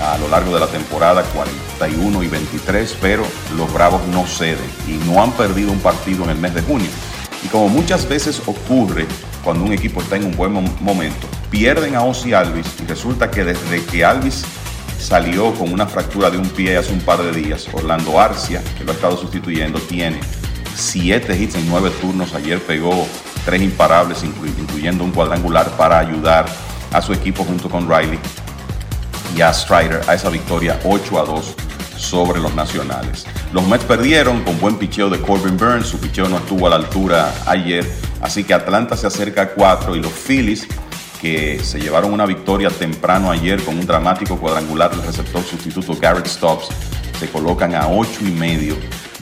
a lo largo de la temporada, 41 y 23, pero los Bravos no ceden y no han perdido un partido en el mes de junio. Y como muchas veces ocurre cuando un equipo está en un buen momento, pierden a Ozzy Alvis y resulta que desde que Alvis salió con una fractura de un pie hace un par de días, Orlando Arcia, que lo ha estado sustituyendo, tiene siete hits en nueve turnos. Ayer pegó tres imparables, incluyendo un cuadrangular para ayudar a su equipo junto con Riley y a Strider a esa victoria 8 a 2 sobre los nacionales. Los Mets perdieron con buen picheo de Corbin Burns, su picheo no estuvo a la altura ayer, así que Atlanta se acerca a 4 y los Phillies que se llevaron una victoria temprano ayer con un dramático cuadrangular del receptor sustituto Garrett Stops, se colocan a 8 y medio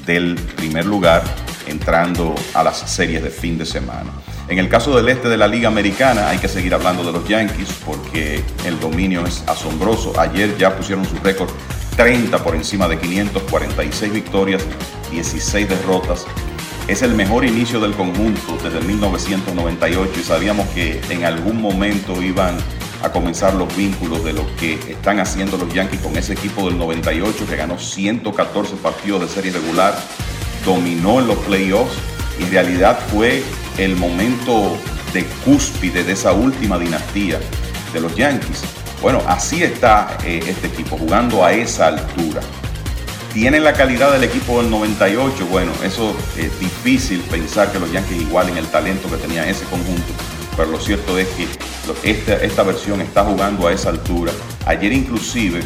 del primer lugar entrando a las series de fin de semana. En el caso del este de la Liga Americana hay que seguir hablando de los Yankees porque el dominio es asombroso. Ayer ya pusieron su récord 30 por encima de 546 victorias, 16 derrotas. Es el mejor inicio del conjunto desde 1998 y sabíamos que en algún momento iban a comenzar los vínculos de lo que están haciendo los Yankees con ese equipo del 98 que ganó 114 partidos de serie regular, dominó en los playoffs y en realidad fue el momento de cúspide de esa última dinastía de los Yankees. Bueno, así está eh, este equipo, jugando a esa altura. ¿Tienen la calidad del equipo del 98? Bueno, eso es difícil pensar que los Yankees igualen el talento que tenía ese conjunto, pero lo cierto es que esta, esta versión está jugando a esa altura. Ayer inclusive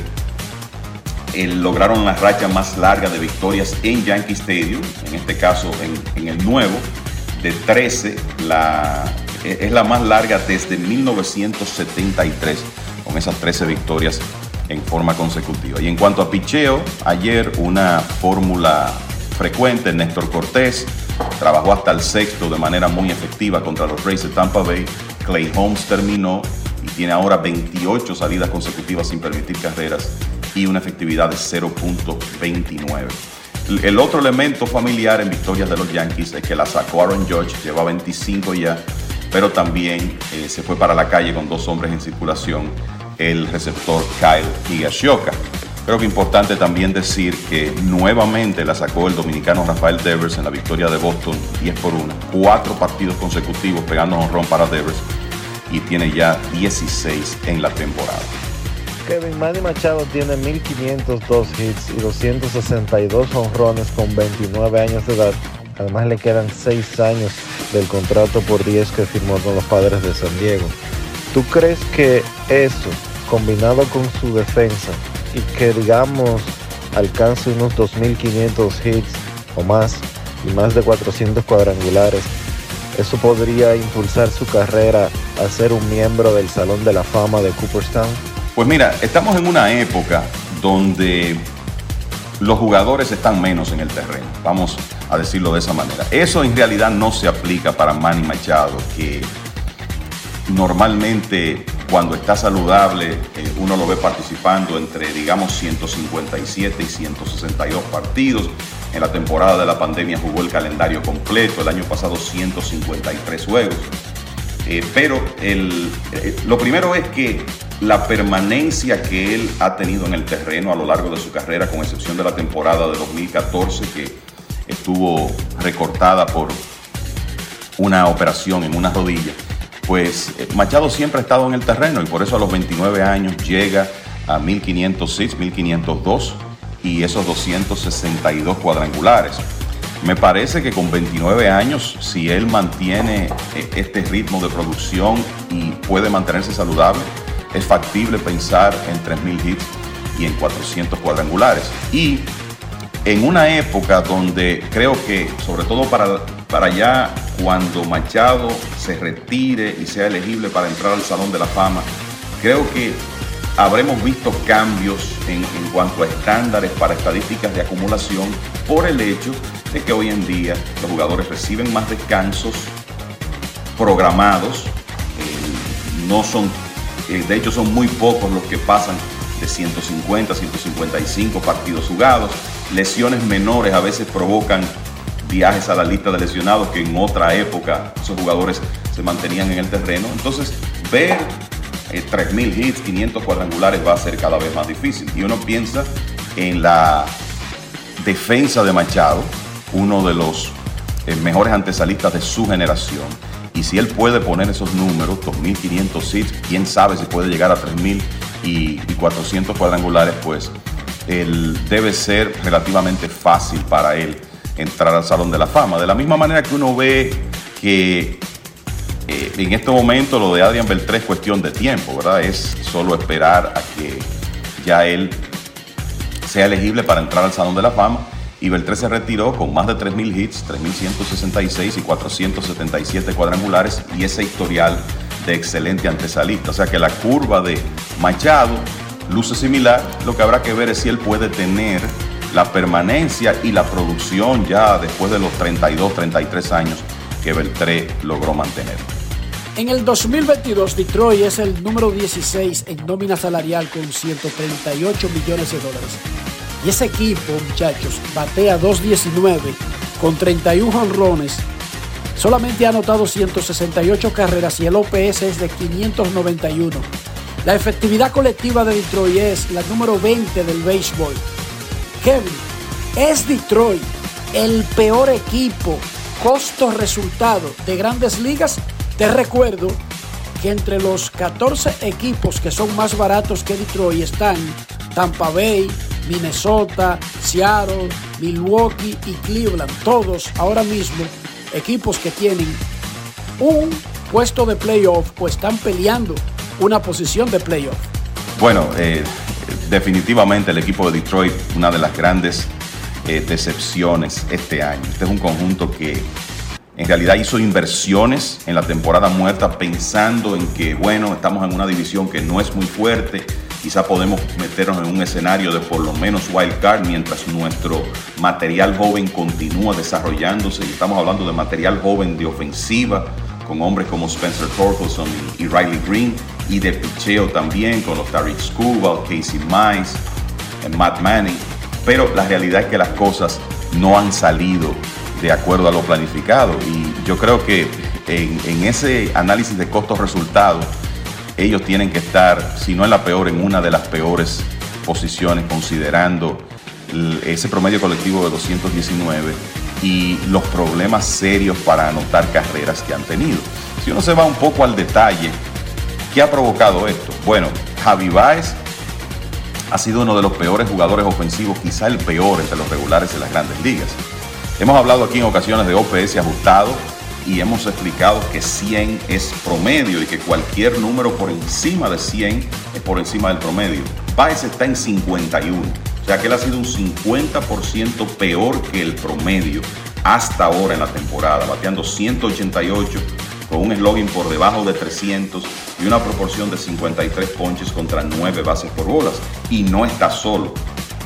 eh, lograron la racha más larga de victorias en Yankee Stadium, en este caso en, el nuevo, de 13, la, es la más larga desde 1973 con esas 13 victorias en forma consecutiva. Y en cuanto a picheo, ayer una fórmula frecuente, Néstor Cortés trabajó hasta el sexto de manera muy efectiva contra los Rays de Tampa Bay. Clay Holmes terminó y tiene ahora 28 salidas consecutivas sin permitir carreras y una efectividad de 0.29. El otro elemento familiar en victorias de los Yankees es que la sacó Aaron Judge, lleva 25 ya, pero también eh, se fue para la calle con dos hombres en circulación el receptor Kyle Higashioka. Creo que importante también decir que nuevamente la sacó el dominicano Rafael Devers en la victoria de Boston 10 por 1. Cuatro partidos consecutivos pegando un ron para Devers y tiene ya 16 en la temporada. Kevin Manny Machado tiene 1502 hits y 262 honrones con 29 años de edad. Además le quedan 6 años del contrato por 10 que firmó con los padres de San Diego. ¿Tú crees que eso, combinado con su defensa y que digamos alcance unos 2.500 hits o más y más de 400 cuadrangulares, eso podría impulsar su carrera a ser un miembro del Salón de la Fama de Cooperstown? Pues mira, estamos en una época donde los jugadores están menos en el terreno, vamos a decirlo de esa manera. Eso en realidad no se aplica para Manny Machado, que normalmente cuando está saludable eh, uno lo ve participando entre digamos 157 y 162 partidos. En la temporada de la pandemia jugó el calendario completo, el año pasado 153 juegos. Eh, pero el, eh, lo primero es que la permanencia que él ha tenido en el terreno a lo largo de su carrera, con excepción de la temporada de 2014 que estuvo recortada por una operación en una rodilla, pues eh, Machado siempre ha estado en el terreno y por eso a los 29 años llega a 1506, 1502 y esos 262 cuadrangulares. Me parece que con 29 años, si él mantiene eh, este ritmo de producción y puede mantenerse saludable, es factible pensar en 3.000 hits y en 400 cuadrangulares. Y en una época donde creo que, sobre todo para, para allá, cuando Machado se retire y sea elegible para entrar al Salón de la Fama, creo que habremos visto cambios en, cuanto a estándares para estadísticas de acumulación por el hecho de que hoy en día los jugadores reciben más descansos programados, eh, no son, eh, de hecho son muy pocos los que pasan de 150, 155 partidos jugados, lesiones menores a veces provocan viajes a la lista de lesionados que en otra época esos jugadores se mantenían en el terreno, entonces ver eh, 3.000 hits, 500 cuadrangulares va a ser cada vez más difícil y uno piensa en la defensa de Machado, uno de los eh, mejores antesalistas de su generación. Y si él puede poner esos números, 2.500 hits, quién sabe si puede llegar a 3.000 y, y 400 cuadrangulares, pues él debe ser relativamente fácil para él entrar al Salón de la Fama. De la misma manera que uno ve que eh, en este momento lo de Adrian Beltré es cuestión de tiempo, ¿verdad? Es solo esperar a que ya él sea elegible para entrar al Salón de la Fama y Beltré se retiró con más de 3.000 hits, 3.166 y 477 cuadrangulares y ese historial de excelente antesalista. O sea que la curva de Machado luce similar, lo que habrá que ver es si él puede tener la permanencia y la producción ya después de los 32, 33 años que Beltré logró mantener. En el 2022, Detroit es el número 16 en nómina salarial con 138 millones de dólares. Y ese equipo, muchachos, batea 2.19 con 31 honrones. Solamente ha anotado 168 carreras y el OPS es de 591. La efectividad colectiva de Detroit es la número 20 del béisbol. Kevin, ¿es Detroit el peor equipo costo-resultado de grandes ligas? Te recuerdo que entre los 14 equipos que son más baratos que Detroit están Tampa Bay, Minnesota, Seattle, Milwaukee y Cleveland. Todos ahora mismo equipos que tienen un puesto de playoff o están peleando una posición de playoff. Bueno, eh, definitivamente el equipo de Detroit, una de las grandes eh, decepciones este año. Este es un conjunto que en realidad hizo inversiones en la temporada muerta pensando en que, bueno, estamos en una división que no es muy fuerte, quizá podemos meternos en un escenario de por lo menos wild card mientras nuestro material joven continúa desarrollándose. Y estamos hablando de material joven de ofensiva con hombres como Spencer Torkelson y, Riley Green y de picheo también con los Tariq Skubal, Casey Mize, Matt Manning, pero la realidad es que las cosas no han salido de acuerdo a lo planificado y yo creo que en, en ese análisis de costos-resultados ellos tienen que estar, si no en la peor, en una de las peores posiciones, considerando ese promedio colectivo de 219 y los problemas serios para anotar carreras que han tenido. Si uno se va un poco al detalle, ¿qué ha provocado esto? Bueno, Javi Baez ha sido uno de los peores jugadores ofensivos, quizá el peor entre los regulares de las grandes ligas. Hemos hablado aquí en ocasiones de OPS ajustado, y hemos explicado que 100 es promedio y que cualquier número por encima de 100 es por encima del promedio. Baez está en 51, o sea que él ha sido un 50% peor que el promedio hasta ahora en la temporada, bateando 188 con un slogan por debajo de 300 y una proporción de 53 ponches contra 9 bases por bolas. Y no está solo.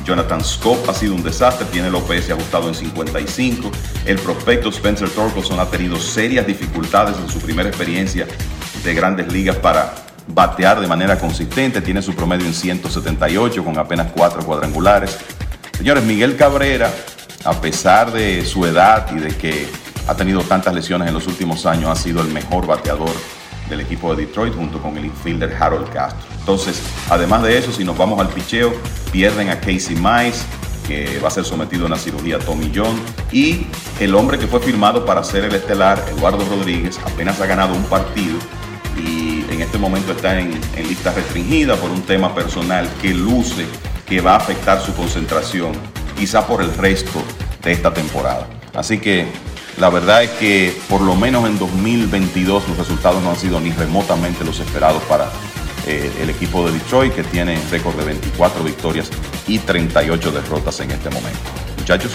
Jonathan Scott ha sido un desastre, tiene el OPS ajustado en 55. El prospecto Spencer Torkelson ha tenido serias dificultades en su primera experiencia de grandes ligas para batear de manera consistente. Tiene su promedio en 178 con apenas 4 cuadrangulares. Señores, Miguel Cabrera, a pesar de su edad y de que ha tenido tantas lesiones en los últimos años, ha sido el mejor bateador del equipo de Detroit junto con el infielder Harold Castro. Entonces, además de eso, si nos vamos al picheo, pierden a Casey Mize, que va a ser sometido a una cirugía Tommy John. Y el hombre que fue firmado para ser el estelar, Eduardo Rodríguez, apenas ha ganado un partido y en este momento está en, en lista restringida por un tema personal que luce que va a afectar su concentración, quizá por el resto de esta temporada. Así que la verdad es que por lo menos en 2022 los resultados no han sido ni remotamente los esperados para eh, el equipo de Detroit, que tiene récord de 24 victorias y 38 derrotas en este momento. Muchachos.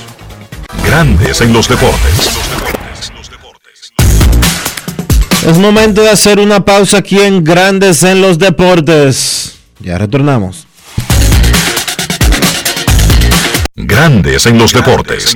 Grandes en los deportes. Es momento de hacer una pausa aquí en Grandes en los Deportes. Ya retornamos. Grandes en los deportes.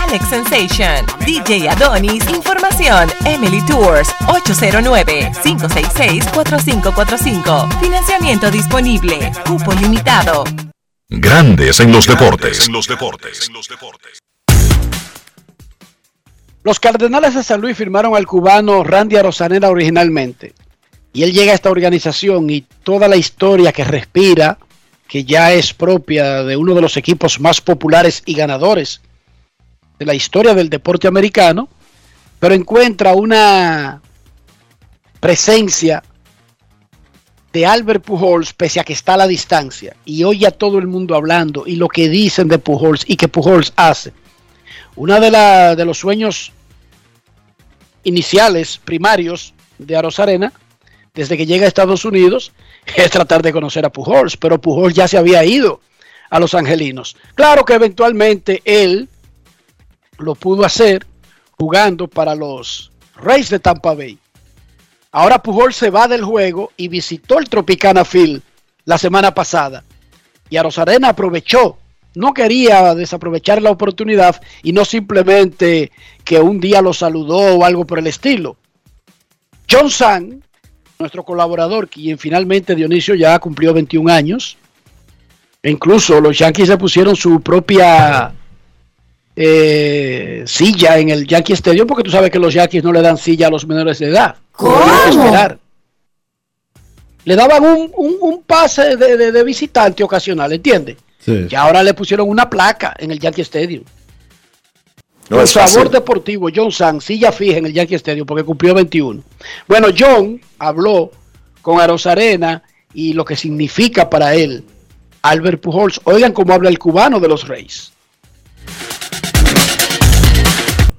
Alex Sensation, DJ Adonis, Información, Emily Tours, 809-566-4545. Financiamiento disponible, cupo limitado. Grandes en los deportes. Los Cardenales de San Luis firmaron al cubano Randy Arozanera originalmente. Y él llega a esta organización y toda la historia que respira, que ya es propia de uno de los equipos más populares y ganadores de la historia del deporte americano, pero encuentra una presencia de Albert Pujols pese a que está a la distancia y oye a todo el mundo hablando y lo que dicen de Pujols y que Pujols hace. Una de, de los sueños iniciales, primarios de Arozarena, desde que llega a Estados Unidos, (laughs) es tratar de conocer a Pujols, pero Pujols ya se había ido a los angelinos. Claro que eventualmente él lo pudo hacer jugando para los Rays de Tampa Bay. Ahora Pujol se va del juego y visitó el Tropicana Field la semana pasada. Y Arozarena aprovechó no quería desaprovechar la oportunidad y no simplemente que un día lo saludó o algo por el estilo. John San, nuestro colaborador, quien finalmente Dionisio ya cumplió 21 años, e incluso los Yankees se pusieron su propia eh, silla en el Yankee Stadium, porque tú sabes que los Yankees no le dan silla a los menores de edad. ¿Cómo? Tienen que esperar. Le daban un, un- un pase de, de- de visitante ocasional, ¿entiendes? Sí. Y ahora le pusieron una placa en el Yankee Stadium. No favor fácil. deportivo, John San, silla fija en el Yankee Stadium porque cumplió 21. Bueno, John habló con Arena y lo que significa para él Albert Pujols. Oigan cómo habla el cubano de los Reyes.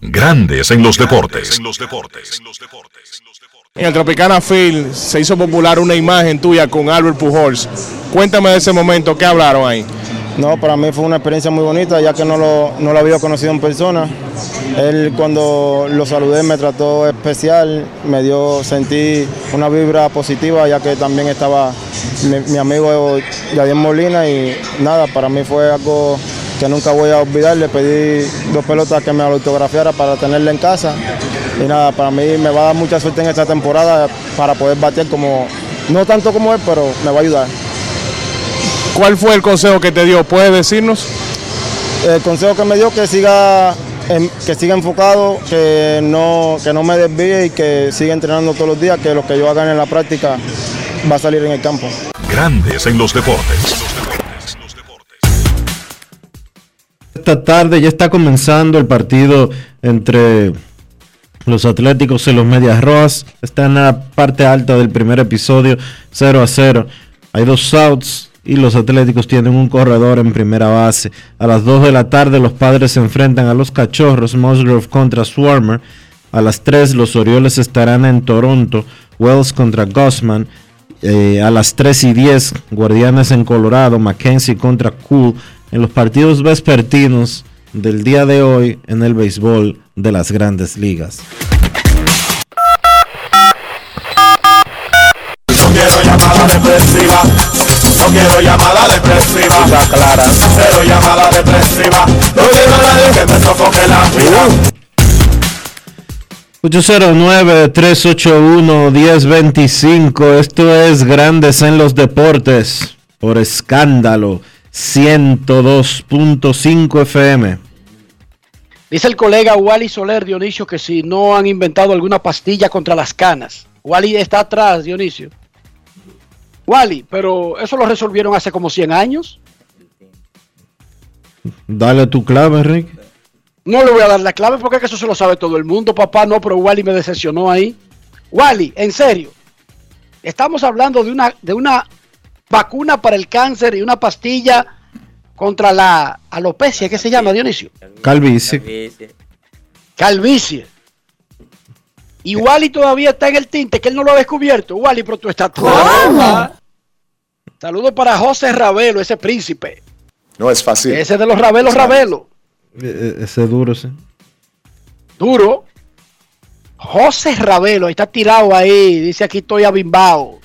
Grandes en los deportes. En el Tropicana Field se hizo popular una imagen tuya con Albert Pujols. Cuéntame de ese momento, ¿qué hablaron ahí? No, para mí fue una experiencia muy bonita, ya que no lo, no lo había conocido en persona. Él cuando lo saludé me trató especial, me dio, sentí una vibra positiva, ya que también estaba mi, mi amigo Yadier Molina y nada, para mí fue algo que nunca voy a olvidar. Le pedí dos pelotas que me autografiara para tenerla en casa. Y nada, para mí me va a dar mucha suerte en esta temporada para poder bater como, no tanto como él, pero me va a ayudar. ¿Cuál fue el consejo que te dio? ¿Puedes decirnos? El consejo que me dio que siga que siga enfocado, que no, que no me desvíe y que siga entrenando todos los días, que lo que yo haga en la práctica va a salir en el campo. Grandes en los deportes. Esta tarde ya está comenzando el partido entre los Atléticos y los Medias Rojas. Está en la parte alta del primer episodio, 0 a 0. Hay dos outs y los Atléticos tienen un corredor en primera base. A las 2 de la tarde los padres se enfrentan a los Cachorros, Musgrove contra Swarmer. A las 3 los Orioles estarán en Toronto, Wells contra Gossman. Eh, a las 3 y 10, Guardianes en Colorado, Mackenzie contra Cool, en los partidos vespertinos del día de hoy en el béisbol de las grandes ligas. No quiero llamada depresiva. No quiero llamada depresiva. clara. Cero llamada depresiva. No quiero a nadie que me sofoque la vida. 809-381-1025, esto es Grandes en los Deportes, por escándalo, 102.5 FM. Dice el colega Wally Soler, Dionisio, que si no han inventado alguna pastilla contra las canas. Wally está atrás, Dionisio. Wally, pero eso lo resolvieron hace como 100 años. Dale tu clave, Enrique. No le voy a dar la clave porque es que eso se lo sabe todo el mundo, papá. No, pero Wally me decepcionó ahí. Wally, en serio. Estamos hablando de una, de una vacuna para el cáncer y una pastilla contra la alopecia, ¿qué se llama, Dionisio? Calvicie. Calvicie. Y Wally todavía está en el tinte, que él no lo ha descubierto. Wally, pero tú estás todo. Saludos para José Ravelo, ese príncipe. No es fácil. Ese de los Ravelos, Ravelo. Eh, eh, Ese duro, sí. Duro. José Ravelo, está tirado ahí. Dice aquí estoy abimbao.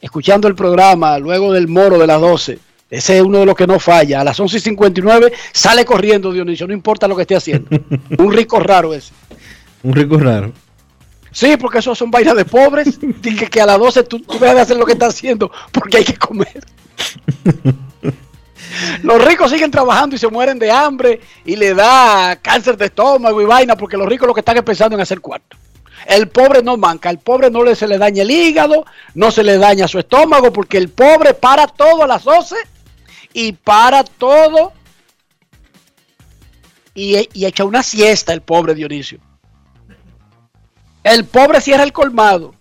Escuchando el programa luego del moro de las 12. Ese es uno de los que no falla. A las 11 y 59 sale corriendo Dionisio, no importa lo que esté haciendo. (laughs) Un rico raro ese. Un rico raro. Sí, porque eso son vainas de pobres. Dije que a las 12 tú, tú dejas de hacer lo que estás haciendo porque hay que comer. (laughs) Los ricos siguen trabajando y se mueren de hambre y le da cáncer de estómago y vaina porque los ricos lo que están es pensando en hacer cuarto. El pobre no manca, al pobre no le, se le daña el hígado, no se le daña su estómago porque el pobre para todo a las 12 y para todo y, echa una siesta el pobre Dionisio. El pobre cierra el colmado.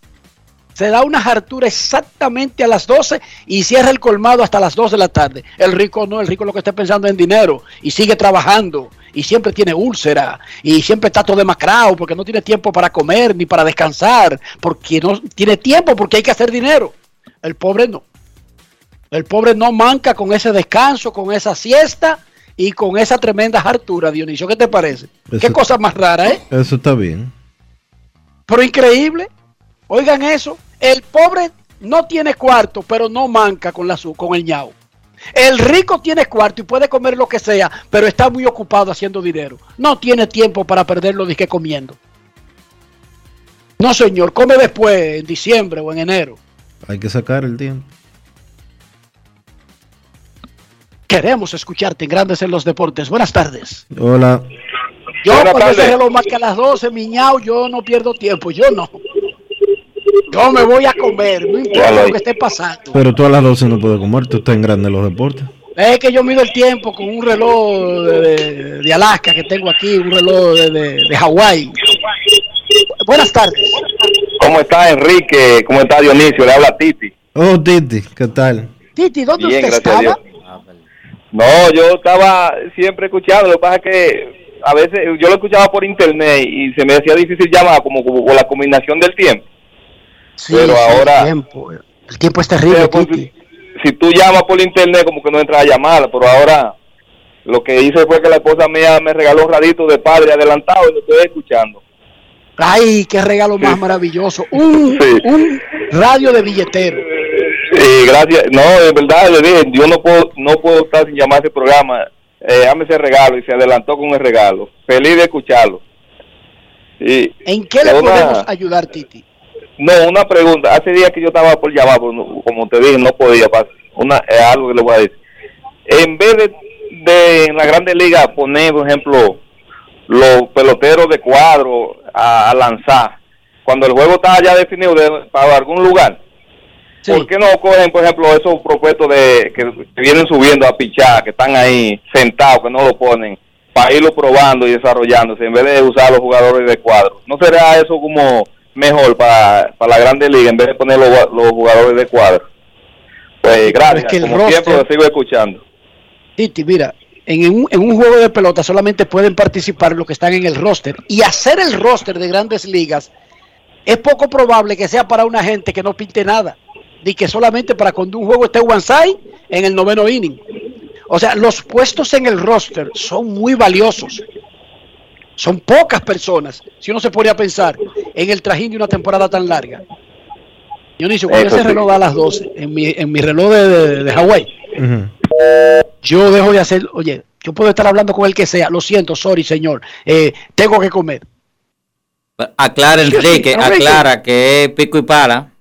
Se da una hartura exactamente a las 12 y cierra el colmado hasta las 2 de la tarde. El rico no, el rico lo que está pensando en dinero y sigue trabajando y siempre tiene úlcera y siempre está todo demacrado porque no tiene tiempo para comer ni para descansar, porque no tiene tiempo porque hay que hacer dinero. El pobre no. El pobre no manca con ese descanso, con esa siesta y con esa tremenda hartura, Dionisio. ¿Qué te parece? Qué cosa más rara, ¿eh? Eso está bien. Pero increíble. Oigan eso. El pobre no tiene cuarto, pero no manca con, la, su- con el ñao. El rico tiene cuarto y puede comer lo que sea, pero está muy ocupado haciendo dinero. No tiene tiempo para perderlo de que comiendo. No, señor, come después, en diciembre o en enero. Hay que sacar el tiempo. Queremos escucharte en Grandes en los Deportes. Buenas tardes. Hola. Yo Buenas cuando ese tardes. reloj marca a las 12, miñao, yo no pierdo tiempo. Yo no. Yo me voy a comer, no importa lo que esté pasando. Pero tú a las 12 no puedes comer, tú estás en grande los deportes. Es que yo mido el tiempo con un reloj de, de- de Alaska que tengo aquí, un reloj de, de, de Hawái. Buenas tardes. ¿Cómo está Enrique? ¿Cómo está Dionisio? Le habla Titi. Oh, Titi, ¿qué tal? Titi, ¿dónde Bien, usted estaba? Dios. No, yo estaba siempre escuchando. Lo que pasa es que a veces yo lo escuchaba por internet y se me hacía difícil llamar como, como por la combinación del tiempo. Sí, Pero sí, ahora- El tiempo, el tiempo es terrible, pues, Titi. Si tú llamas por internet como que no entra la llamada, pero ahora lo que hice fue que la esposa mía me regaló un radito de padre adelantado y lo estoy escuchando. Ay, qué regalo más maravilloso. Un, (laughs) un radio de billetero. Sí, gracias. No, de verdad, le dije, yo no puedo, no puedo estar sin llamar a ese programa. Eh, dame ese regalo y se adelantó con el regalo. Feliz de escucharlo. Y ¿En qué le podemos ayudar, Titi? No, una pregunta. Hace días que yo estaba por llamar, pero no- como te dije, no podía pasar. Una, es algo que le voy a decir. En vez de, de en la Grande Liga poner, por ejemplo, los peloteros de cuadro a, a lanzar, cuando el juego está ya definido de- para algún lugar, ¿por qué no cogen, por ejemplo, esos propuestos de que, que vienen subiendo a pichar, que están ahí sentados, que no lo ponen, para irlo probando y desarrollándose, en vez de usar los jugadores de cuadro? ¿No será eso como mejor para, para la Grande Liga, en vez de poner los, los jugadores de cuadro? Pues gracias, que el como roster- siempre lo sigo escuchando. Titi, mira, en un, en un juego de pelota solamente pueden participar los que están en el roster. Y hacer el roster de grandes ligas es poco probable que sea para una gente que no pinte nada. Ni que solamente para cuando un juego esté one side en el noveno inning. O sea, los puestos en el roster son muy valiosos. Son pocas personas. Si uno se pone a pensar en el trajín de una temporada tan larga. Dionisio, cuando ese sí. reloj da a las 12, en mi, en mi reloj de, de, de Hawái, yo dejo de hacer, oye, yo puedo estar hablando con el que sea, lo siento, sorry señor, eh, tengo que comer. Aclara, Sí, sí, Enrique, Enrique. aclara que es pico y pala.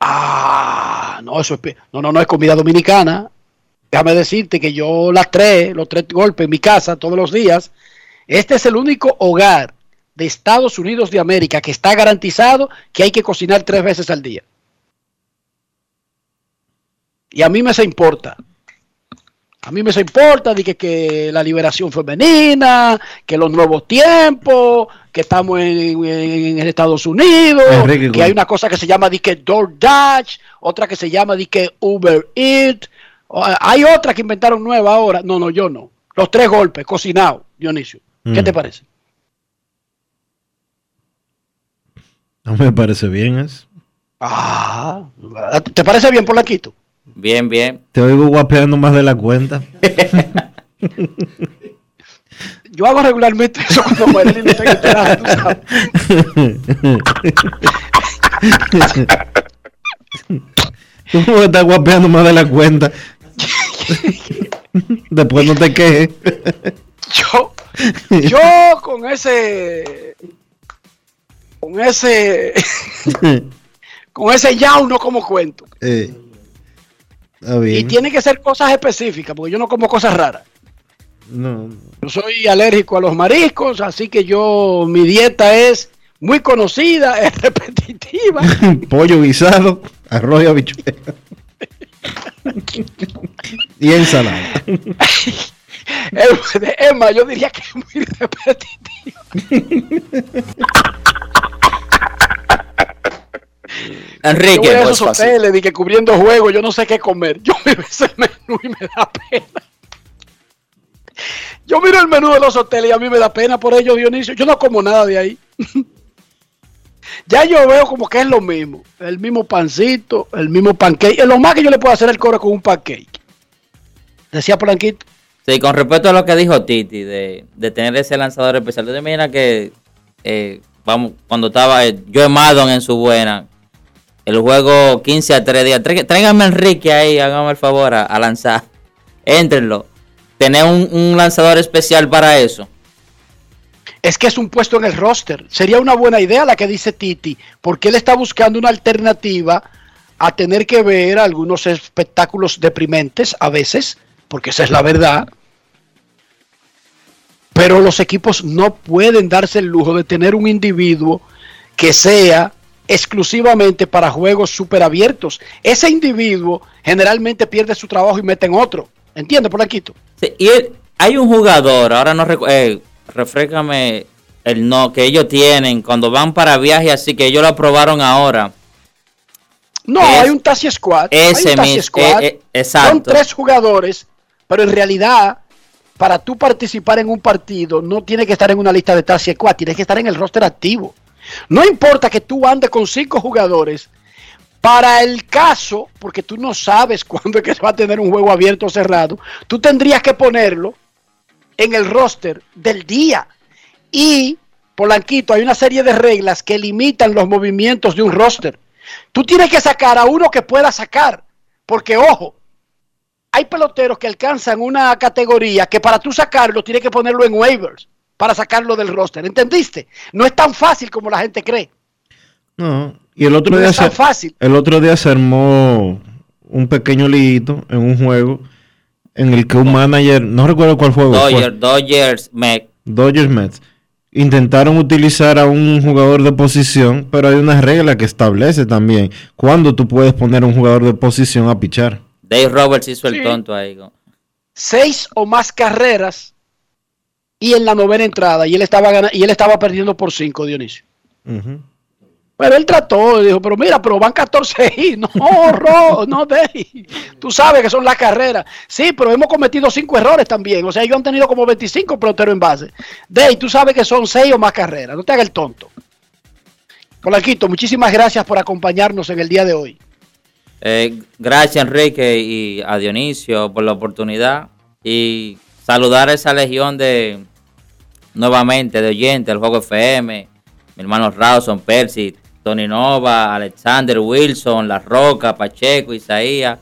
Ah, no, eso es, no, no, no es comida dominicana. Déjame decirte que yo las tres, los tres golpes en mi casa todos los días, este es el único hogar de Estados Unidos de América que está garantizado que hay que cocinar tres veces al día. Y a mí me se importa. A mí me se importa de que, que la liberación femenina, que los nuevos tiempos, que estamos en, en- en Estados Unidos, Enrique, que hay una cosa que se llama de que DoorDash, otra que se llama de que Uber Eats, hay otra que inventaron nueva ahora. No, no, yo no. Los tres golpes, cocinado, Dionisio. ¿Qué Mm. te parece? No me parece bien eso. Ah, ¿te parece bien, Polaquito? Bien, bien. Te oigo guapeando más de la cuenta. (laughs) Yo hago regularmente eso cuando Marilyn no está en el trabajo, tú sabes. (laughs) ¿Cómo estás guapeando más de la cuenta? (laughs) Después no te quejes. Yo, yo con ese, con ese, (laughs) con ese yao no como cuento. Eh, está Y tiene que ser cosas específicas, porque yo no como cosas raras. No, Yo soy alérgico a los mariscos, así que yo, mi dieta es muy conocida, es (laughs) repetitiva. (laughs) pollo guisado, arroz y habichuela. y ensalada. Emma, yo diría que es muy repetitiva. Enrique, yo voy a esos hoteles de que cubriendo juegos, yo no sé qué comer. Yo (laughs) miro ese menú y me da pena. Yo miro el menú de los hoteles y a mí me da pena por ello, Dionisio. Yo no como nada de ahí. (laughs) ya yo veo como que es lo mismo. El mismo pancito, el mismo pancake. Lo más que yo le puedo hacer el coro con un pancake. Decía Polanquito. Sí, con respecto a lo que dijo Titi, de, de tener ese lanzador especial, te imaginas que, eh, vamos, cuando estaba eh, Joe Maddon en su buena, el juego 15 a 3 días. Tráiganme a Enrique ahí, háganme el favor a, a lanzar. Éntrenlo. Tener un, un lanzador especial para eso. Es que es un puesto en el roster. Sería una buena idea la que dice Titi, porque él está buscando una alternativa a tener que ver algunos espectáculos deprimentes a veces, porque esa es la verdad. Pero los equipos no pueden darse el lujo de tener un individuo que sea exclusivamente para juegos super abiertos. Ese individuo generalmente pierde su trabajo y mete en otro. ¿Entiendes, Polanquito? Sí, y hay un jugador, ahora no recuerdo, eh, refrescame el no, que ellos tienen cuando van para viaje, así que ellos lo aprobaron ahora. No, Es- hay un Taxi Squad. hay ese un Taxi mis- Squad. eh, eh, exacto. Son tres jugadores, pero en realidad, para tú participar en un partido, no tienes que estar en una lista de Taxi Squad, tienes que estar en el roster activo. No importa que tú andes con cinco jugadores, para el caso, porque tú no sabes (laughs) cuándo es que se va a tener un juego abierto o cerrado, tú tendrías que ponerlo en el roster del día. Y, Polanquito, hay una serie de reglas que limitan los movimientos de un roster. Tú tienes que sacar a uno que pueda sacar, porque ojo, hay peloteros que alcanzan una categoría que para tú sacarlo tienes que ponerlo en waivers para sacarlo del roster, ¿entendiste? No es tan fácil como la gente cree. No, y el otro No día es tan se, fácil. el otro día se armó un pequeño liguito en un juego en el que un manager, no recuerdo cuál juego fue, Dodgers, Dodgers, Mets. Dodgers Mets, intentaron utilizar a un jugador de posición, pero hay una regla que establece también cuándo tú puedes poner a un jugador de posición a pichar. Dave Roberts hizo el Sí. tonto ahí. Seis o más carreras y en la novena entrada y él estaba gana- y él estaba perdiendo por cinco, Dionisio. Pero él trató, dijo, pero mira, pero van 14 (laughs) y no, Ro, no Dave. Tú sabes que son las carreras. Sí, pero hemos cometido cinco errores también. O sea, ellos han tenido como 25 peloteros en base. Dave, tú sabes que son seis o más carreras. No te hagas el tonto. Polanquito, muchísimas gracias por acompañarnos en el día de hoy. Eh, gracias Enrique y a Dionisio por la oportunidad y saludar a esa legión de nuevamente de oyentes del Juego FM, mi hermano Rawson, Percy, Tony Nova, Alexander Wilson, La Roca, Pacheco, Isaías,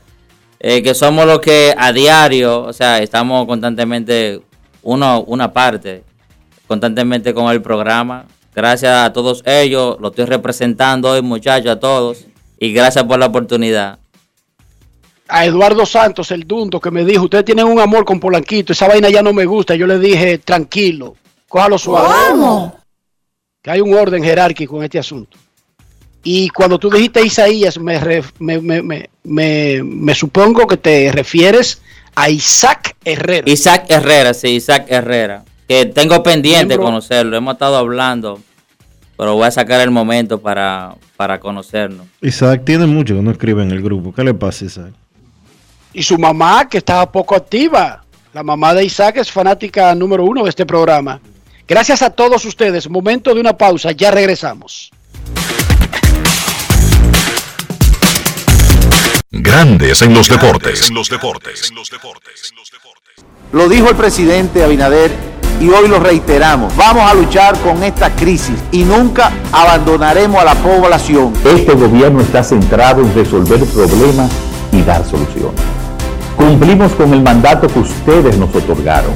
eh, que somos los que a diario, o sea, estamos constantemente uno, una parte, constantemente con el programa. Gracias a todos ellos, lo estoy representando hoy muchachos, a todos. Y gracias por la oportunidad. A Eduardo Santos, el Dundo, que me dijo, ustedes tienen un amor con Polanquito, esa vaina ya no me gusta. Yo le dije, tranquilo, cójalo suave. Que hay un orden jerárquico en este asunto. Y cuando tú dijiste Isaías, me, re- me, me- me- me- me supongo que te refieres a Isaac Herrera. Isaac Herrera, sí, Isaac Herrera. Que tengo pendiente Miembro- conocerlo. Hemos estado hablando. Pero voy a sacar el momento para, para conocernos. Isaac tiene mucho que no escribe en el grupo. ¿Qué le pasa, Isaac? Y su mamá, que estaba poco activa. La mamá de Isaac es fanática número uno de este programa. Gracias a todos ustedes. Momento de una pausa, ya regresamos. Grandes en los deportes. En los deportes. Lo dijo el presidente Abinader y hoy lo reiteramos. Vamos a luchar con esta crisis y nunca abandonaremos a la población. Este gobierno está centrado en resolver problemas y dar soluciones. Cumplimos con el mandato que ustedes nos otorgaron.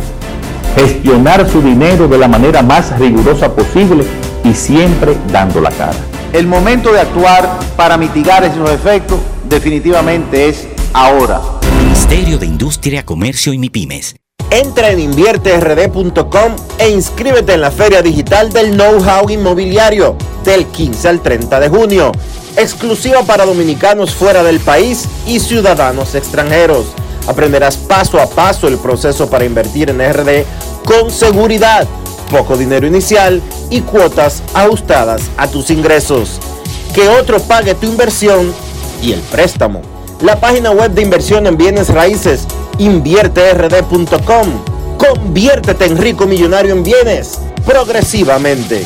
Gestionar su dinero de la manera más rigurosa posible y siempre dando la cara. El momento de actuar para mitigar esos efectos definitivamente es ahora. Ministerio de Industria, Comercio y MIPIMES. Entra en invierterd.com e inscríbete en la Feria Digital del Know-How Inmobiliario del 15 al 30 de junio, exclusiva para dominicanos fuera del país y ciudadanos extranjeros. Aprenderás paso a paso el proceso para invertir en RD con seguridad, poco dinero inicial y cuotas ajustadas a tus ingresos. Que otro pague tu inversión y el préstamo. La página web de inversión en bienes raíces invierterd.com. Conviértete en rico millonario en bienes progresivamente.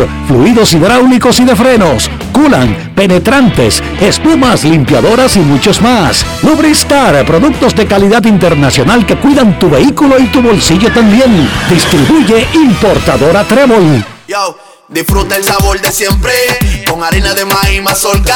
fluidos hidráulicos y de frenos, culan, penetrantes, espumas, limpiadoras y muchos más. Lubristar, productos de calidad internacional que cuidan tu vehículo y tu bolsillo también. Distribuye importadora Trébol. Yo, disfruta el sabor de siempre con harina de maíz mazorca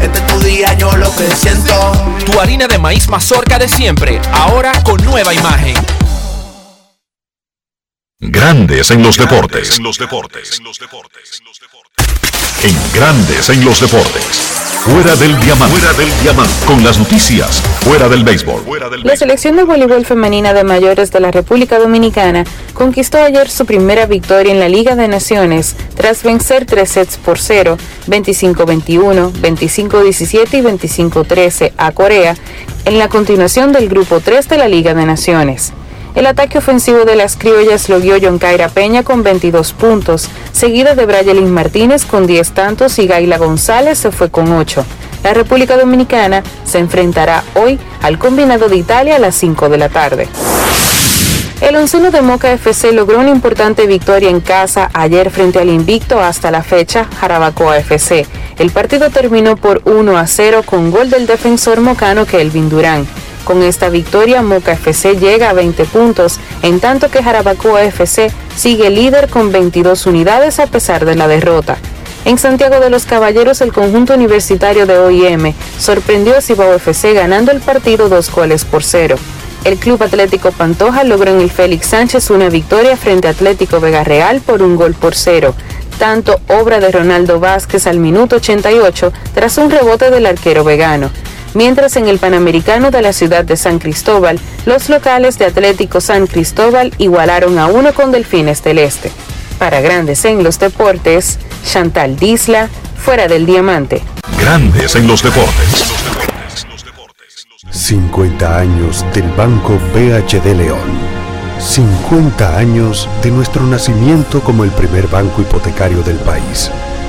Este es tu día, yo lo que siento. Tu harina de maíz mazorca de siempre, ahora con nueva imagen. Grandes en los deportes. En los deportes. En Grandes en los deportes. Fuera del diamante. Fuera del diamante. Con las noticias. Fuera del béisbol. La selección de voleibol femenina de mayores de la República Dominicana conquistó ayer su primera victoria en la Liga de Naciones tras vencer tres sets por 0, 25-21, 25-17 y 25-13 a Corea en la continuación del Grupo 3 de la Liga de Naciones. El ataque ofensivo de las criollas lo guió John Caira Peña con 22 puntos, seguida de Brayelin Martínez con 10 tantos y Gaila González se fue con 8. La República Dominicana se enfrentará hoy al combinado de Italia a las 5 de la tarde. El onceno de Moca FC logró una importante victoria en casa ayer frente al invicto hasta la fecha Jarabacoa FC. El partido terminó por 1 a 0 con gol del defensor mocano Kelvin Durán. Con esta victoria, Moca FC llega a 20 puntos, en tanto que Jarabacoa FC sigue líder con 22 unidades a pesar de la derrota. En Santiago de los Caballeros, el conjunto universitario de OIM sorprendió a Cibao FC ganando el partido dos goles por cero. El Club Atlético Pantoja logró en el Félix Sánchez una victoria frente a Atlético Vega Real por un gol por cero, tanto obra de Ronaldo Vázquez al minuto 88 tras un rebote del arquero vegano mientras en el Panamericano de la ciudad de San Cristóbal, los locales de Atlético San Cristóbal igualaron a uno con Delfines del Este. Para Grandes en los Deportes, Chantal Disla, fuera del diamante. Grandes en los deportes. 50 años del Banco BHD León. 50 años de nuestro nacimiento como el primer banco hipotecario del país,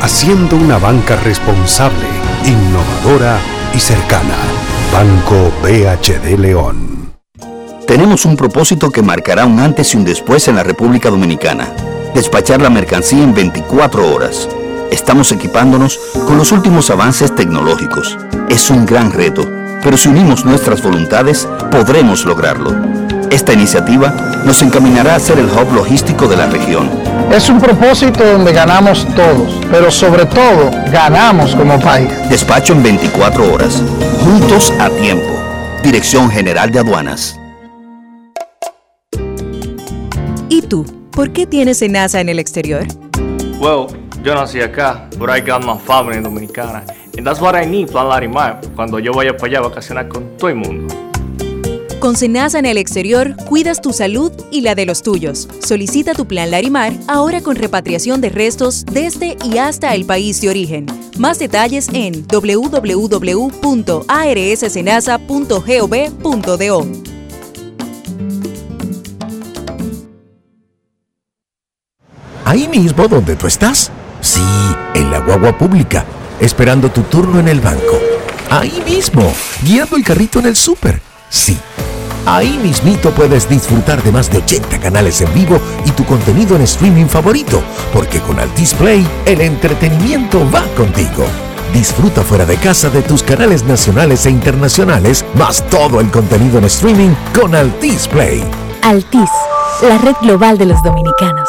haciendo una banca responsable, innovadora y cercana. Banco BHD León. Tenemos un propósito que marcará un antes y un después en la República Dominicana. Despachar la mercancía en 24 horas. Estamos equipándonos con los últimos avances tecnológicos. Es un gran reto, pero si unimos nuestras voluntades, podremos lograrlo. Esta iniciativa nos encaminará a ser el hub logístico de la región. Es un propósito donde ganamos todos, pero sobre todo ganamos como país. Despacho en 24 horas. Juntos a tiempo. Dirección General de Aduanas. ¿Y tú? ¿Por qué tienes enaza en el exterior? Well, yo nací acá, but I got my family dominicana. And that's what I need, Plan Larimar, cuando yo vaya para allá a vacacionar con todo el mundo. Con Senasa en el exterior, cuidas tu salud y la de los tuyos. Solicita tu plan Larimar ahora con repatriación de restos desde y hasta el país de origen. Más detalles en www.arssenasa.gov.do. Ahí mismo donde tú estás. Sí, en la guagua pública, esperando tu turno en el banco Ahí mismo, guiando el carrito en el súper. Sí. Ahí mismito puedes disfrutar de más de 80 canales en vivo y tu contenido en streaming favorito, porque con Altis Play el entretenimiento va contigo. Disfruta fuera de casa de tus canales nacionales e internacionales, más todo el contenido en streaming con Altis Play. Altis, la red global de los dominicanos.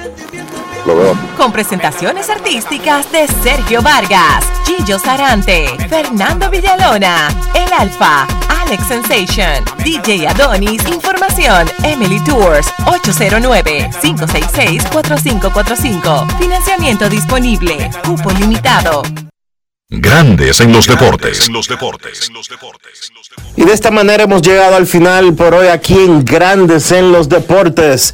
Lo veo. Con presentaciones artísticas de Sergio Vargas, Gillo Sarante, Fernando Villalona, El Alfa, Alex Sensation, DJ Adonis, Información, Emily Tours, 809-566-4545. Financiamiento disponible, cupo limitado. Grandes en los deportes. Y de esta manera hemos llegado al final por hoy aquí en Grandes en los Deportes.